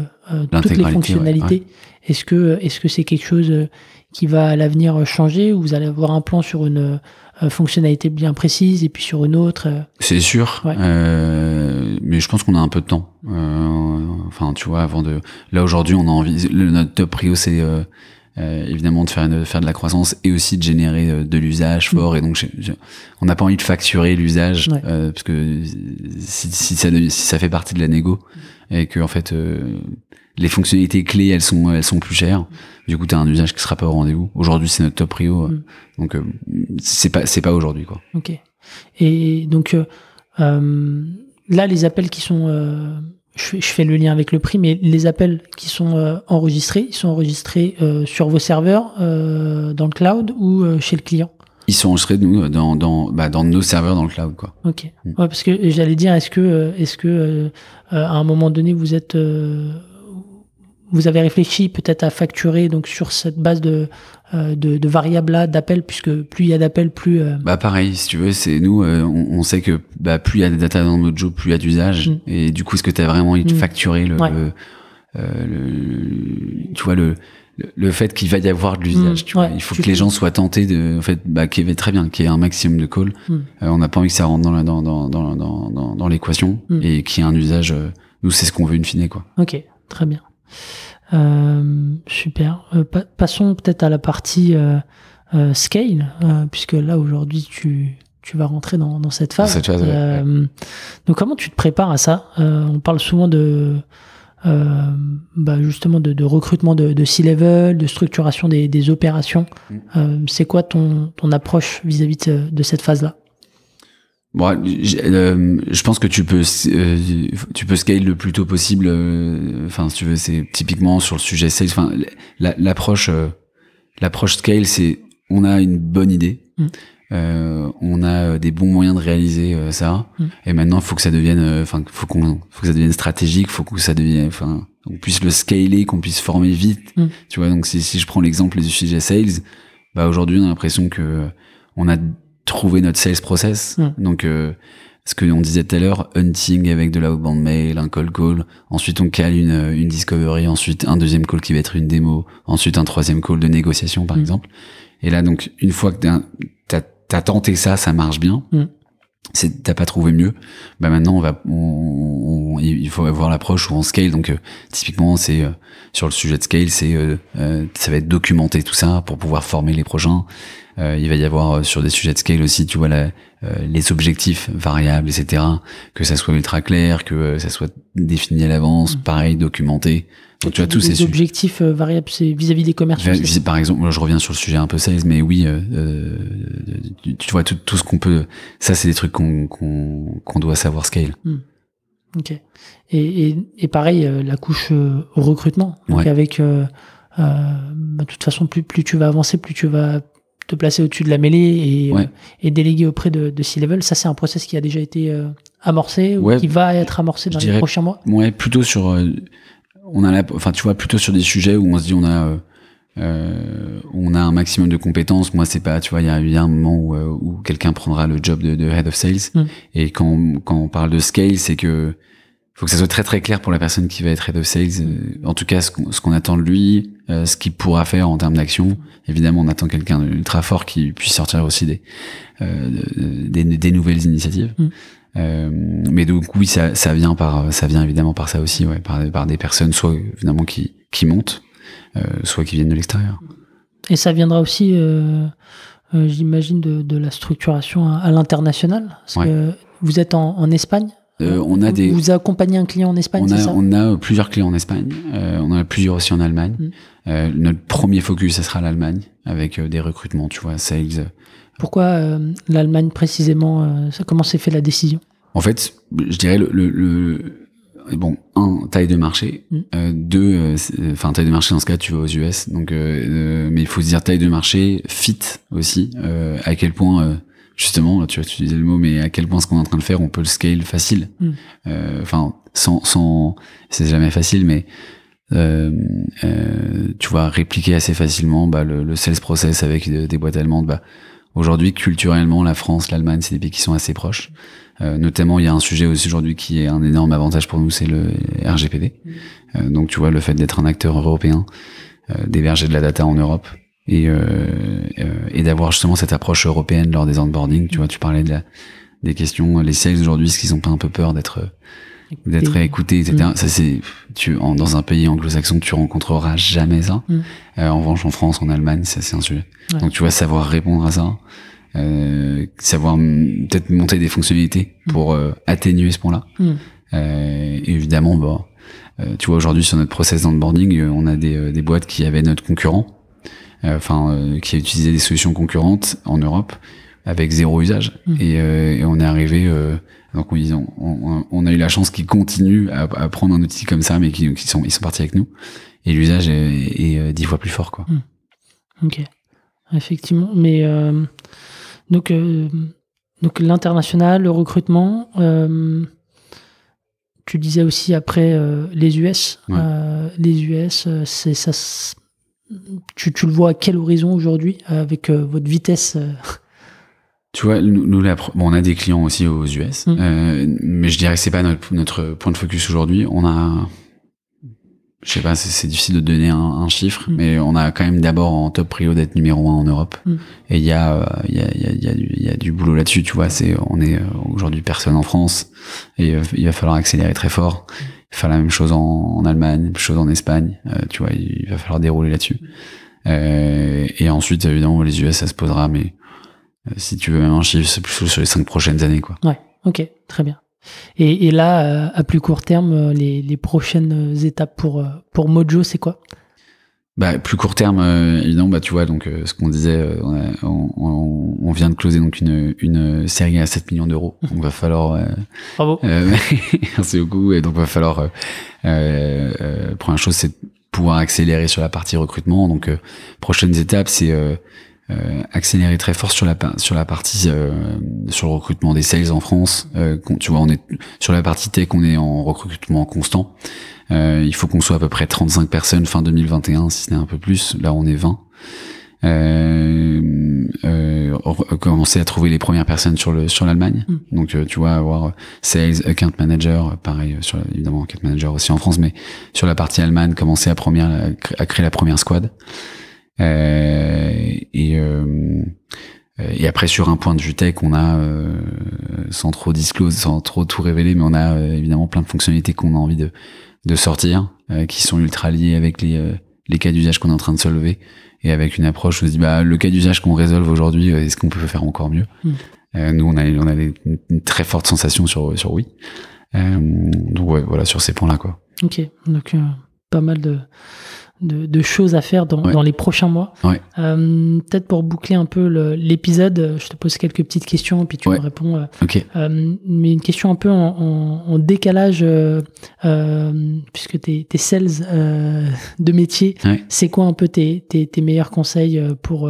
toutes les fonctionnalités. Est-ce que est-ce que c'est quelque chose qui va à l'avenir changer ou vous allez avoir un plan sur une euh, fonctionnalité bien précise et puis sur une autre euh? C'est sûr, euh, mais je pense qu'on a un peu de temps. Euh, enfin, tu vois, avant de là aujourd'hui, on a envie. Notre top prio, c'est évidemment de faire, de faire de la croissance et aussi de générer de l'usage fort. Mm. Et donc, on n'a pas envie de facturer l'usage parce que si, si, ça, si ça fait partie de la négo et que en fait les fonctionnalités clés, elles sont, elles sont plus chères. Du coup, tu as un usage qui sera pas au rendez-vous. Aujourd'hui, c'est notre top prio. Mm. Donc, euh, c'est pas, c'est pas aujourd'hui, quoi. Ok. Et donc, euh, euh là, les appels qui sont, euh, je, je, fais le lien avec le prix, mais les appels qui sont enregistrés, ils sont enregistrés sur vos serveurs, dans le cloud ou chez le client? Ils sont enregistrés nous dans dans bah, dans nos serveurs dans le cloud quoi. Ok. Mm. Ouais, parce que j'allais dire est-ce que est-ce que à un moment donné vous êtes vous avez réfléchi peut-être à facturer donc sur cette base de euh, de, de variables là d'appels puisque plus il y a d'appels plus euh, bah pareil si tu veux c'est nous euh, on, sait que bah plus il y a de data dans notre job plus il y a d'usage mm. et du coup est-ce que tu as vraiment envie de mm. facturer le, le, tu vois le le fait qu'il va y avoir de l'usage, mm. tu vois? il faut que les gens soient tentés de, en fait, bah, qu'il y ait très bien, qu'il y ait un maximum de calls. on n'a pas envie que ça rentre dans dans dans dans dans, dans l'équation et qu'il y ait un usage. nous, c'est ce qu'on veut une fine, quoi. Ok, très bien. Euh, super. Euh, passons peut-être à la partie euh, scale, puisque là aujourd'hui tu, tu vas rentrer dans, dans cette phase. Donc comment tu te prépares à ça? On parle souvent de bah justement de, de recrutement de, de C-level, de structuration des, des opérations. Mm. C'est quoi ton, ton approche vis-à-vis -vis de cette phase-là? Bon, euh, je pense que tu peux euh, tu peux scale le plus tôt possible. Euh, enfin, si tu veux, c'est typiquement sur le sujet sales. Enfin, l'approche l'approche scale, c'est on a une bonne idée, mm. on a des bons moyens de réaliser ça, mm. et maintenant faut que ça devienne, enfin, faut qu'on faut que ça devienne stratégique, faut que ça devienne, enfin, on puisse le scaler, qu'on puisse former vite. Mm. Tu vois, donc si, si je prends l'exemple du sujet sales, bah aujourd'hui on a l'impression que on a trouver notre sales process. Hmm. Donc, euh, ce que on disait tout à l'heure, hunting avec de la outbound mail, un call call. Ensuite, on cale une, une discovery. Ensuite, un deuxième call qui va être une démo. Ensuite, un troisième call de négociation, par hmm. exemple. Et là, donc, une fois que t'as as tenté ça, ça marche bien. Hmm. C'est t'as pas trouvé mieux. Bah maintenant, on va, on, il faut avoir l'approche où on scale. Donc, euh, typiquement, c'est euh, sur le sujet de scale, c'est euh, ça va être documenté tout ça pour pouvoir former les prochains. Euh, il va y avoir euh, sur des sujets de scale aussi, tu vois, la, euh, les objectifs variables, etc. Que ça soit ultra clair, que ça soit défini à l'avance, mm. pareil, documenté. Donc, tu vois, tous ces objectifs variables, c'est vis-à-vis des commerçants. Par exemple, je reviens sur le sujet un peu sales, mais oui, euh, tu vois tout, tout ce qu'on peut. Ça, c'est des trucs qu'on qu'on doit savoir scale. Mm. Ok. Et, et, et, pareil, la couche recrutement. Donc avec, euh, bah, de toute façon, plus plus tu vas avancer, plus tu vas te placer au-dessus de la mêlée et, euh, et déléguer auprès de, de C-Level. Ça, c'est un process qui a déjà été euh, amorcé ou qui va être amorcé dans les prochains mois? Ouais, plutôt sur... Euh, on a la, enfin, tu vois, plutôt sur des sujets où on se dit on a... on a un maximum de compétences. Moi, c'est pas, tu vois, il y a, y a un moment où, où quelqu'un prendra le job de, de head of sales. Mm. Et quand, quand on parle de scale, c'est que faut que ça soit très très clair pour la personne qui va être head of sales. Euh, en tout cas, ce qu'on attend de lui, euh, ce qu'il pourra faire en termes d'action. Évidemment, on attend quelqu'un d'ultra fort qui puisse sortir aussi des, euh, des, des, nouvelles initiatives. Mm. Euh, mais donc oui, ça, ça vient par, ça vient évidemment par ça aussi, ouais, par, par des personnes soit évidemment qui, qui montent, euh, soit qui viennent de l'extérieur. Et ça viendra aussi, euh, euh, j'imagine, de, de, la structuration à, à l'international. Parce Ouais. que vous êtes en, en Espagne. Euh, on a des, Vous accompagnez un client en Espagne, on a, ça on a plusieurs clients en Espagne, euh, on en a plusieurs aussi en Allemagne. Mm. Euh, notre premier focus, ça sera l'Allemagne, avec euh, des recrutements, tu vois, sales. Pourquoi euh, l'Allemagne précisément euh, ça, Comment s'est fait la décision? En fait, je dirais le, le, le- bon, un, taille de marché, Mm. euh, deux, euh, enfin taille de marché dans ce cas, tu vas aux US, donc, euh, euh, mais il faut se dire taille de marché, fit aussi, euh, à quel point, euh, justement, tu vois, tu disais le mot, mais à quel point ce qu'on est en train de faire, on peut le scale facile, Mm. Euh, enfin, sans, sans, c'est jamais facile, mais euh, euh, tu vois, répliquer assez facilement bah, le, le sales process avec de- des boîtes allemandes. Bah, aujourd'hui, culturellement, la France, l'Allemagne, c'est des pays qui sont assez proches. Euh, notamment, il y a un sujet aussi aujourd'hui qui est un énorme avantage pour nous, c'est le RGPD. Euh, donc, tu vois, le fait d'être un acteur européen, euh, d'héberger de la data en Europe et, euh, euh, et d'avoir justement cette approche européenne lors des onboarding. Tu vois, tu parlais de la, des questions, les sales aujourd'hui, est-ce qu'ils ont pas un peu peur d'être d'être écouté, etc. Ça c'est, tu en, dans un pays anglo-saxon, tu rencontreras jamais ça. Mm. Euh, en revanche, en France, en Allemagne, ça c'est un sujet. Ouais. Donc tu vois, savoir répondre à ça, euh, savoir mm, peut-être monter des fonctionnalités Mm. pour euh, atténuer ce point-là. Mm. Euh, évidemment, bah, euh, tu vois aujourd'hui sur notre process d'onboarding, on a des, euh, des boîtes qui avaient notre concurrent, enfin euh, qui utilisaient des solutions concurrentes en Europe avec zéro usage. Mm. Et, euh, et on est arrivé, euh, donc on, on, on- on a eu la chance qu'ils continuent à, à prendre un outil comme ça, mais qui, qui sont ils sont partis avec nous. Et l'usage est, est, euh, dix fois plus fort, quoi. Ok, effectivement. Mais euh, donc, euh, donc l'international, le recrutement. euh, tu disais aussi après euh, les US. Ouais. euh, les US, euh, c'est ça. Tu, tu le vois à quel horizon aujourd'hui avec euh, votre vitesse euh, Tu vois, nous, nous, la pro- bon, on a des clients aussi aux US, Mm. euh, mais je dirais que c'est pas notre, notre point de focus aujourd'hui. On a, je sais pas, c'est- difficile de donner un, un chiffre, Mm. mais on a quand même d'abord en top prio d'être numéro un en Europe. Mm. Et il y a, euh, il y a, il y a, il y a, du- y a du boulot là-dessus, tu vois. C'est, on est euh, aujourd'hui personne en France, et euh, il va falloir accélérer très fort. Faire la même chose en, Allemagne, même chose en Espagne, euh, tu vois. Il va falloir dérouler là-dessus. Euh, et ensuite, évidemment, les US, ça se posera, mais euh, si tu veux un chiffre, c'est plutôt sur les cinq prochaines années, quoi. Ouais, ok, très bien. Et, là, à plus court terme, les, les prochaines étapes pour, pour Mojo, c'est quoi? Bah, plus court terme, euh, évidemment, bah, tu vois, donc, euh, ce qu'on disait, euh, on, on, on- vient de closer donc une, une série à 7 millions d'euros. Donc, va falloir, euh, Bravo. euh, merci beaucoup. Et donc, va falloir, euh, première chose, c'est de pouvoir accélérer sur la partie recrutement. Donc, euh, prochaines étapes, c'est euh, euh, accélérer très fort sur la sur la partie euh, sur le recrutement des sales en France. Euh, tu vois, on est sur la partie tech, on est en recrutement constant. Euh, il faut qu'on soit à peu près 35 personnes fin 2021, si ce n'est un peu plus. Là, on est 20. Euh, euh, re- commencer à trouver les premières personnes sur le sur l'Allemagne. Mm. Donc, euh, tu vois, avoir sales, account manager, euh, pareil euh, sur évidemment account manager aussi en France, mais sur la partie Allemagne, commencer à première à cré- à créer la première squad. Euh, et euh, et après sur un point de vue tech, on a euh, sans trop disclose, sans trop tout révéler, mais on a euh, évidemment plein de fonctionnalités qu'on a envie de de sortir, euh, qui sont ultra liées avec les euh, les cas d'usage qu'on est en train de solver et avec une approche où on se dit bah le cas d'usage qu'on résolve aujourd'hui, euh, est-ce qu'on peut faire encore mieux Mm. Euh, Nous on a on a une, très forte sensation sur sur oui. Euh, donc ouais, voilà sur ces points-là quoi. Ok, donc euh, pas mal de, de, de choses à faire dans, Ouais. dans les prochains mois. Ouais. Euh, Peut-être pour boucler un peu l'épisode, je te pose quelques petites questions et puis tu Ouais. me réponds. euh, euh, mais une question un peu en, en- en décalage, puisque tu es, sales de métier. C'est quoi un peu tes, tes, tes meilleurs conseils pour,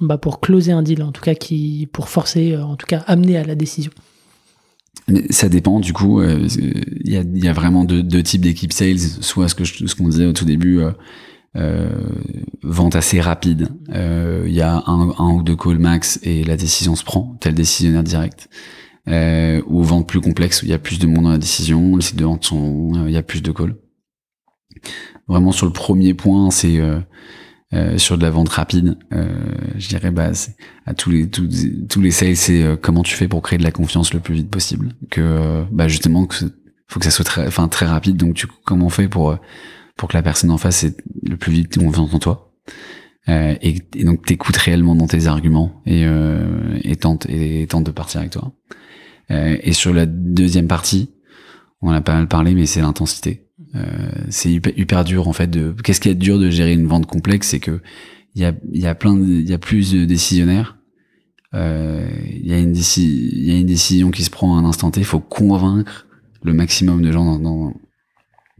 bah, pour closer un deal, en tout cas, qui, pour forcer, en tout cas, amener à la décision? Ça dépend du coup. euh, Il y, a, y a vraiment deux, deux types d'équipes sales. Soit ce que je- ce qu'on disait au tout début, euh, euh, vente assez rapide. Euh, Il y a un, un ou deux calls max et la décision se prend, tel décisionnaire direct. Ou vente plus complexe où il y a plus de monde dans la décision, les sites de vente sont, il y a plus de calls. Vraiment sur le premier point, c'est euh, Euh, sur de la vente rapide, euh, je dirais bah à tous les tous, tous les sales, c'est euh, comment tu fais pour créer de la confiance le plus vite possible. Que euh, bah justement que faut que ça soit très enfin très rapide. Donc tu comment on fait pour pour que la personne en face ait le plus vite confiance en toi. Et, et, donc t'écoutes réellement dans tes arguments et, et tente et tente de partir avec toi. et sur la deuxième partie, on en a pas mal parlé, mais c'est l'intensité. Euh, c'est hyper, hyper, dur en fait. De qu'est-ce qui est dur de gérer une vente complexe, c'est que il y a, y a plein, il y a plus de décisionnaires. Euh, il y a une il y a une décision qui se prend à un instant T. Il faut convaincre le maximum de gens dans, dans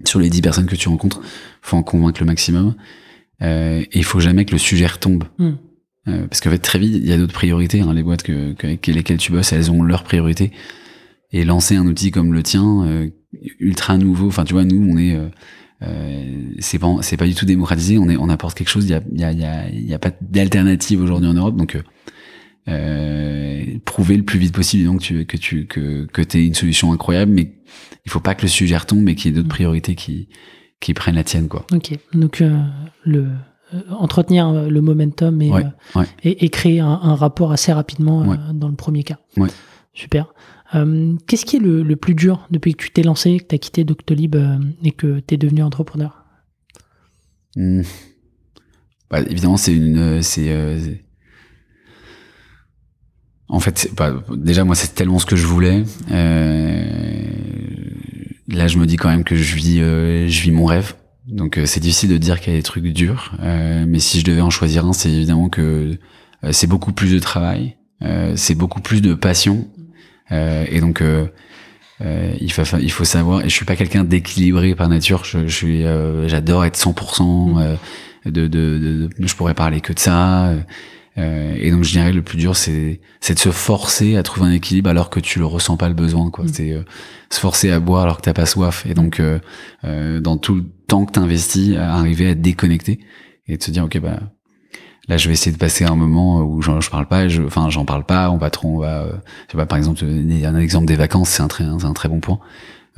sur les 10 personnes que tu rencontres. Faut en convaincre le maximum. Euh, et il faut jamais que le sujet retombe. Hmm. Euh, parce qu'en fait, très vite, il y a d'autres priorités. Hein, les boîtes que, que, avec lesquelles tu bosses, elles ont leurs priorités. Et lancer un outil comme le tien, euh, ultra nouveau. Enfin, tu vois, nous, on est, euh, euh, c'est pas, c'est pas du tout démocratisé. On est, on apporte quelque chose. Il y a, il y a, il y a, y a pas d'alternative aujourd'hui en Europe. Donc, euh, euh, prouver le plus vite possible donc tu, que tu que que t'aies une solution incroyable, mais il faut pas que le sujet retombe, mais qu'il y ait d'autres mm. priorités qui qui prennent la tienne, quoi. Ok. Donc euh, le entretenir le momentum et, et, et, créer un, un, rapport assez rapidement dans le premier cas. Ouais. Super. Euh, qu'est-ce qui est le, plus dur depuis que tu t'es lancé, que tu as quitté Doctolib euh, et que tu es devenu entrepreneur? Hmm. bah, Évidemment, c'est une. C'est, euh, en fait, déjà, moi, c'est tellement ce que je voulais. là, je me dis quand même que je vis, je vis mon rêve. Donc, c'est difficile de dire qu'il y a des trucs durs. mais si je devais en choisir un, c'est évidemment que c'est beaucoup plus de travail. c'est beaucoup plus de passion et donc euh, euh, il faut il faut savoir et je suis pas quelqu'un d'équilibré par nature je, je suis j'adore être 100% mm. de, de, de, je pourrais parler que de ça euh, et donc je dirais le plus dur c'est c'est de se forcer à trouver un équilibre alors que tu le ressens pas le besoin quoi mm. c'est se forcer à boire alors que t'as pas soif et donc euh, dans tout le temps que t'investis arriver à te déconnecter et de se dire ok bah Là, je vais essayer de passer un moment où je, je parle pas, je, enfin, j'en parle pas. On va trop, on va, je sais pas, par exemple, un exemple des vacances, c'est un très, un très bon point.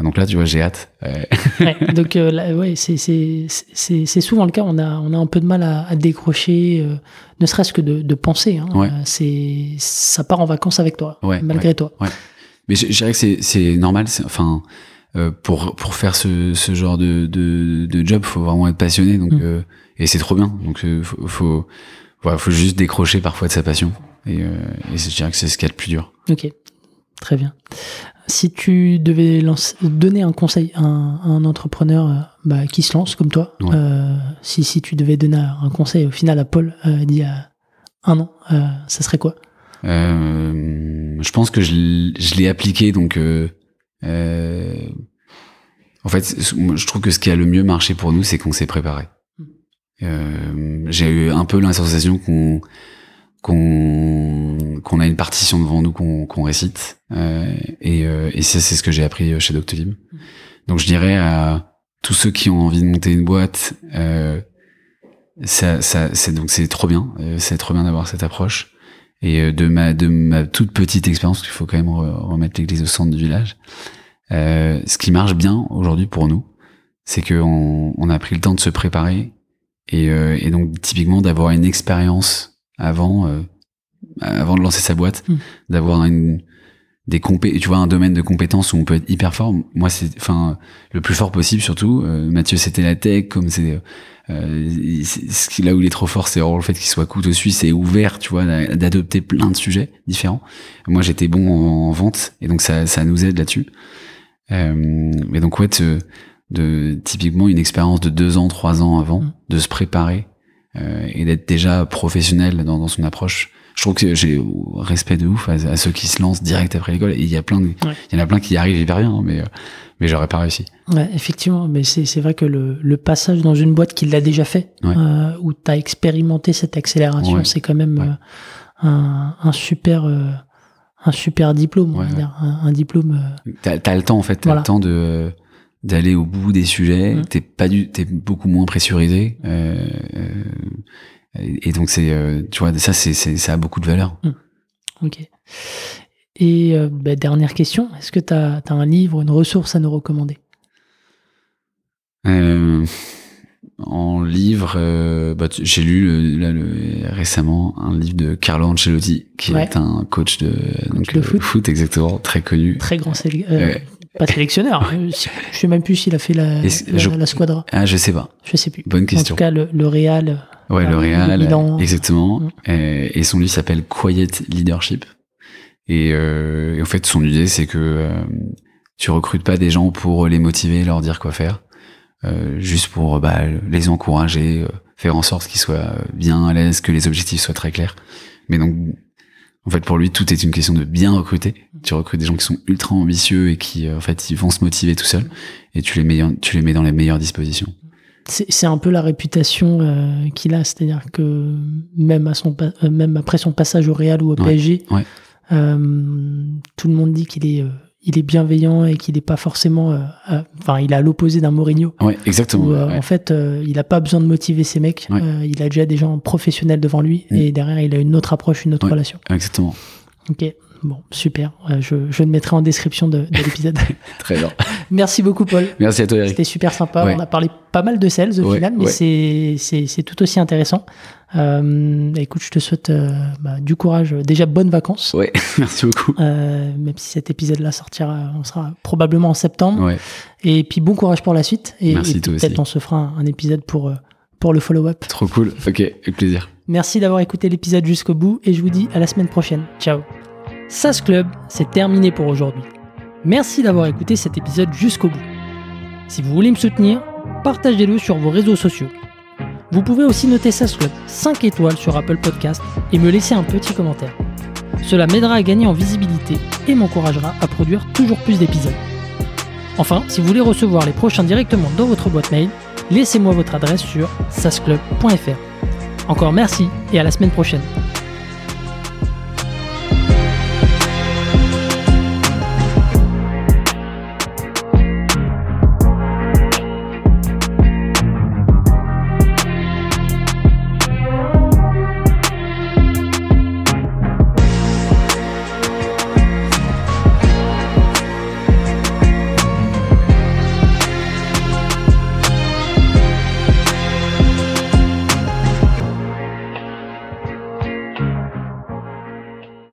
Donc là, tu vois, j'ai hâte. ouais, donc euh, là, ouais, c'est c'est c'est souvent le cas. On a on a un peu de mal à, à décrocher, euh, ne serait-ce que de, de penser. Hein. Ouais. Euh, c'est ça part en vacances avec toi, ouais, malgré toi. Ouais. Mais je, je, dirais que c'est c'est normal. Enfin, euh, pour pour faire ce ce genre de de, de job, faut vraiment être passionné. Donc mm. Et c'est trop bien. Donc faut, faut voilà, faut juste décrocher parfois de sa passion. Et, euh, et je dirais que c'est ce qu'il y a de plus dur. Ok, très bien. Si tu devais lancer, donner un conseil à un, entrepreneur euh, bah, qui se lance comme toi, euh, si, si tu devais donner un conseil au final à Paul euh, d'il y a un an, euh, ça serait quoi? Euh, Je pense que je, l'ai appliqué, donc euh, en fait, je trouve que ce qui a le mieux marché pour nous, c'est qu'on s'est préparé. Euh, j'ai eu un peu l'impression qu'on qu'on qu'on a une partition devant nous qu'on qu'on récite euh, et, euh, et ça c'est ce que j'ai appris chez Doctolib. Donc je dirais à tous ceux qui ont envie de monter une boîte, euh, ça, ça c'est donc c'est trop bien, euh, c'est trop bien d'avoir cette approche. Et de ma de ma toute petite expérience, qu'il faut quand même remettre l'église au centre du village. Euh, ce qui marche bien aujourd'hui pour nous, c'est qu'on on a pris le temps de se préparer et, euh, et donc typiquement d'avoir une expérience avant euh, avant de lancer sa boîte, hmm. d'avoir une des compé tu vois un domaine de compétences où on peut être hyper fort. Moi c'est enfin le plus fort possible surtout. Euh, Mathieu c'était la tech comme c'est euh, ce là où il est trop fort c'est le fait qu'il soit couteau suisse et ouvert tu vois d'adopter plein de sujets différents. Moi j'étais bon en, vente et donc ça ça nous aide là-dessus. Euh, mais donc ouais de typiquement une expérience de deux ans, trois ans avant, mm. de se préparer euh, et d'être déjà professionnel dans, dans, son approche. Je trouve que j'ai respect de ouf à, ceux qui se lancent direct après l'école. Et il y a plein, de, il y en a plein qui y arrivent hyper bien, hein, mais euh, mais j'aurais pas réussi. Ouais, effectivement, mais c'est c'est vrai que le, le passage dans une boîte qui l'a déjà fait, euh, où tu as expérimenté cette accélération, c'est quand même euh, un, un super un super diplôme, on va dire, un, diplôme. T'as as le temps en fait, t'as le temps de d'aller au bout des sujets. Mmh. T'es pas du, t'es beaucoup moins pressurisé. Euh, euh, et donc c'est, euh, tu vois, ça c'est, ça a beaucoup de valeur. Mmh. Ok. Et euh, bah, dernière question, est-ce que tu as, un livre, une ressource à nous recommander? Euh, en livre, euh, bah, j'ai lu le- là, le- récemment un livre de Carlo Ancelotti, qui Ouais. est un coach de, donc, de euh, foot. exactement, très connu. Très grand Pas sélectionneur. euh, si- Je sais même plus s'il a fait la, la, je- la squadra. Ah, je sais pas. Je sais plus. Bonne En question. tout cas, le, le Real. Ouais, le Euh, Real, exactement. Mm. Et, et son livre s'appelle Quiet Leadership. Et, euh, et en fait, son idée, c'est que euh, tu recrutes pas des gens pour les motiver, leur dire quoi faire, euh, juste pour bah, les encourager, euh, faire en sorte qu'ils soient bien à l'aise, que les objectifs soient très clairs. Mais donc, en fait, pour lui, tout est une question de bien recruter. Tu recrutes des gens qui sont ultra ambitieux et qui, euh, en fait, ils vont se motiver tout seuls. Et tu les mets, tu les mets dans les meilleures dispositions. C'est un peu la réputation euh, qu'il a, c'est-à-dire que même, à son, euh, même après son passage au Real ou au Ouais, PSG, ouais. euh, tout le monde dit qu'il est, il est bienveillant et qu'il n'est pas forcément. euh, à- Enfin, il est à l'opposé d'un Mourinho. Ouais, exactement. où, euh, ouais. En fait, euh, il n'a pas besoin de motiver ses mecs. Ouais. Euh, il a déjà des gens professionnels devant lui Mm. et derrière, il a une autre approche, une autre relation. Exactement. Ok, bon, super. Je, je le mettrai en description de, de l'épisode. Très bien. Merci beaucoup, Paul. Merci à toi, Eric. C'était super sympa. Ouais. On a parlé pas mal de sales au Ouais, final, mais ouais. c'est- tout aussi intéressant. Euh, écoute, je te souhaite euh, bah, du courage. Déjà, bonnes vacances. Ouais, merci beaucoup. Euh, même si cet épisode-là sortira, on sera probablement en septembre. Ouais, Et puis bon courage pour la suite. Et, peut-être on se fera un, un épisode pour, pour le follow-up. trop cool. Ok, avec plaisir. Merci d'avoir écouté l'épisode jusqu'au bout et je vous dis à la semaine prochaine. Ciao. SAS Club, c'est terminé pour aujourd'hui. Merci d'avoir écouté cet épisode jusqu'au bout. Si vous voulez me soutenir, partagez-le sur vos réseaux sociaux. Vous pouvez aussi noter SAS Club 5 étoiles sur Apple Podcast et me laisser un petit commentaire. Cela m'aidera à gagner en visibilité et m'encouragera à produire toujours plus d'épisodes. Enfin, si vous voulez recevoir les prochains directement dans votre boîte mail, laissez-moi votre adresse sur sasclub.fr. Encore merci et à la semaine prochaine.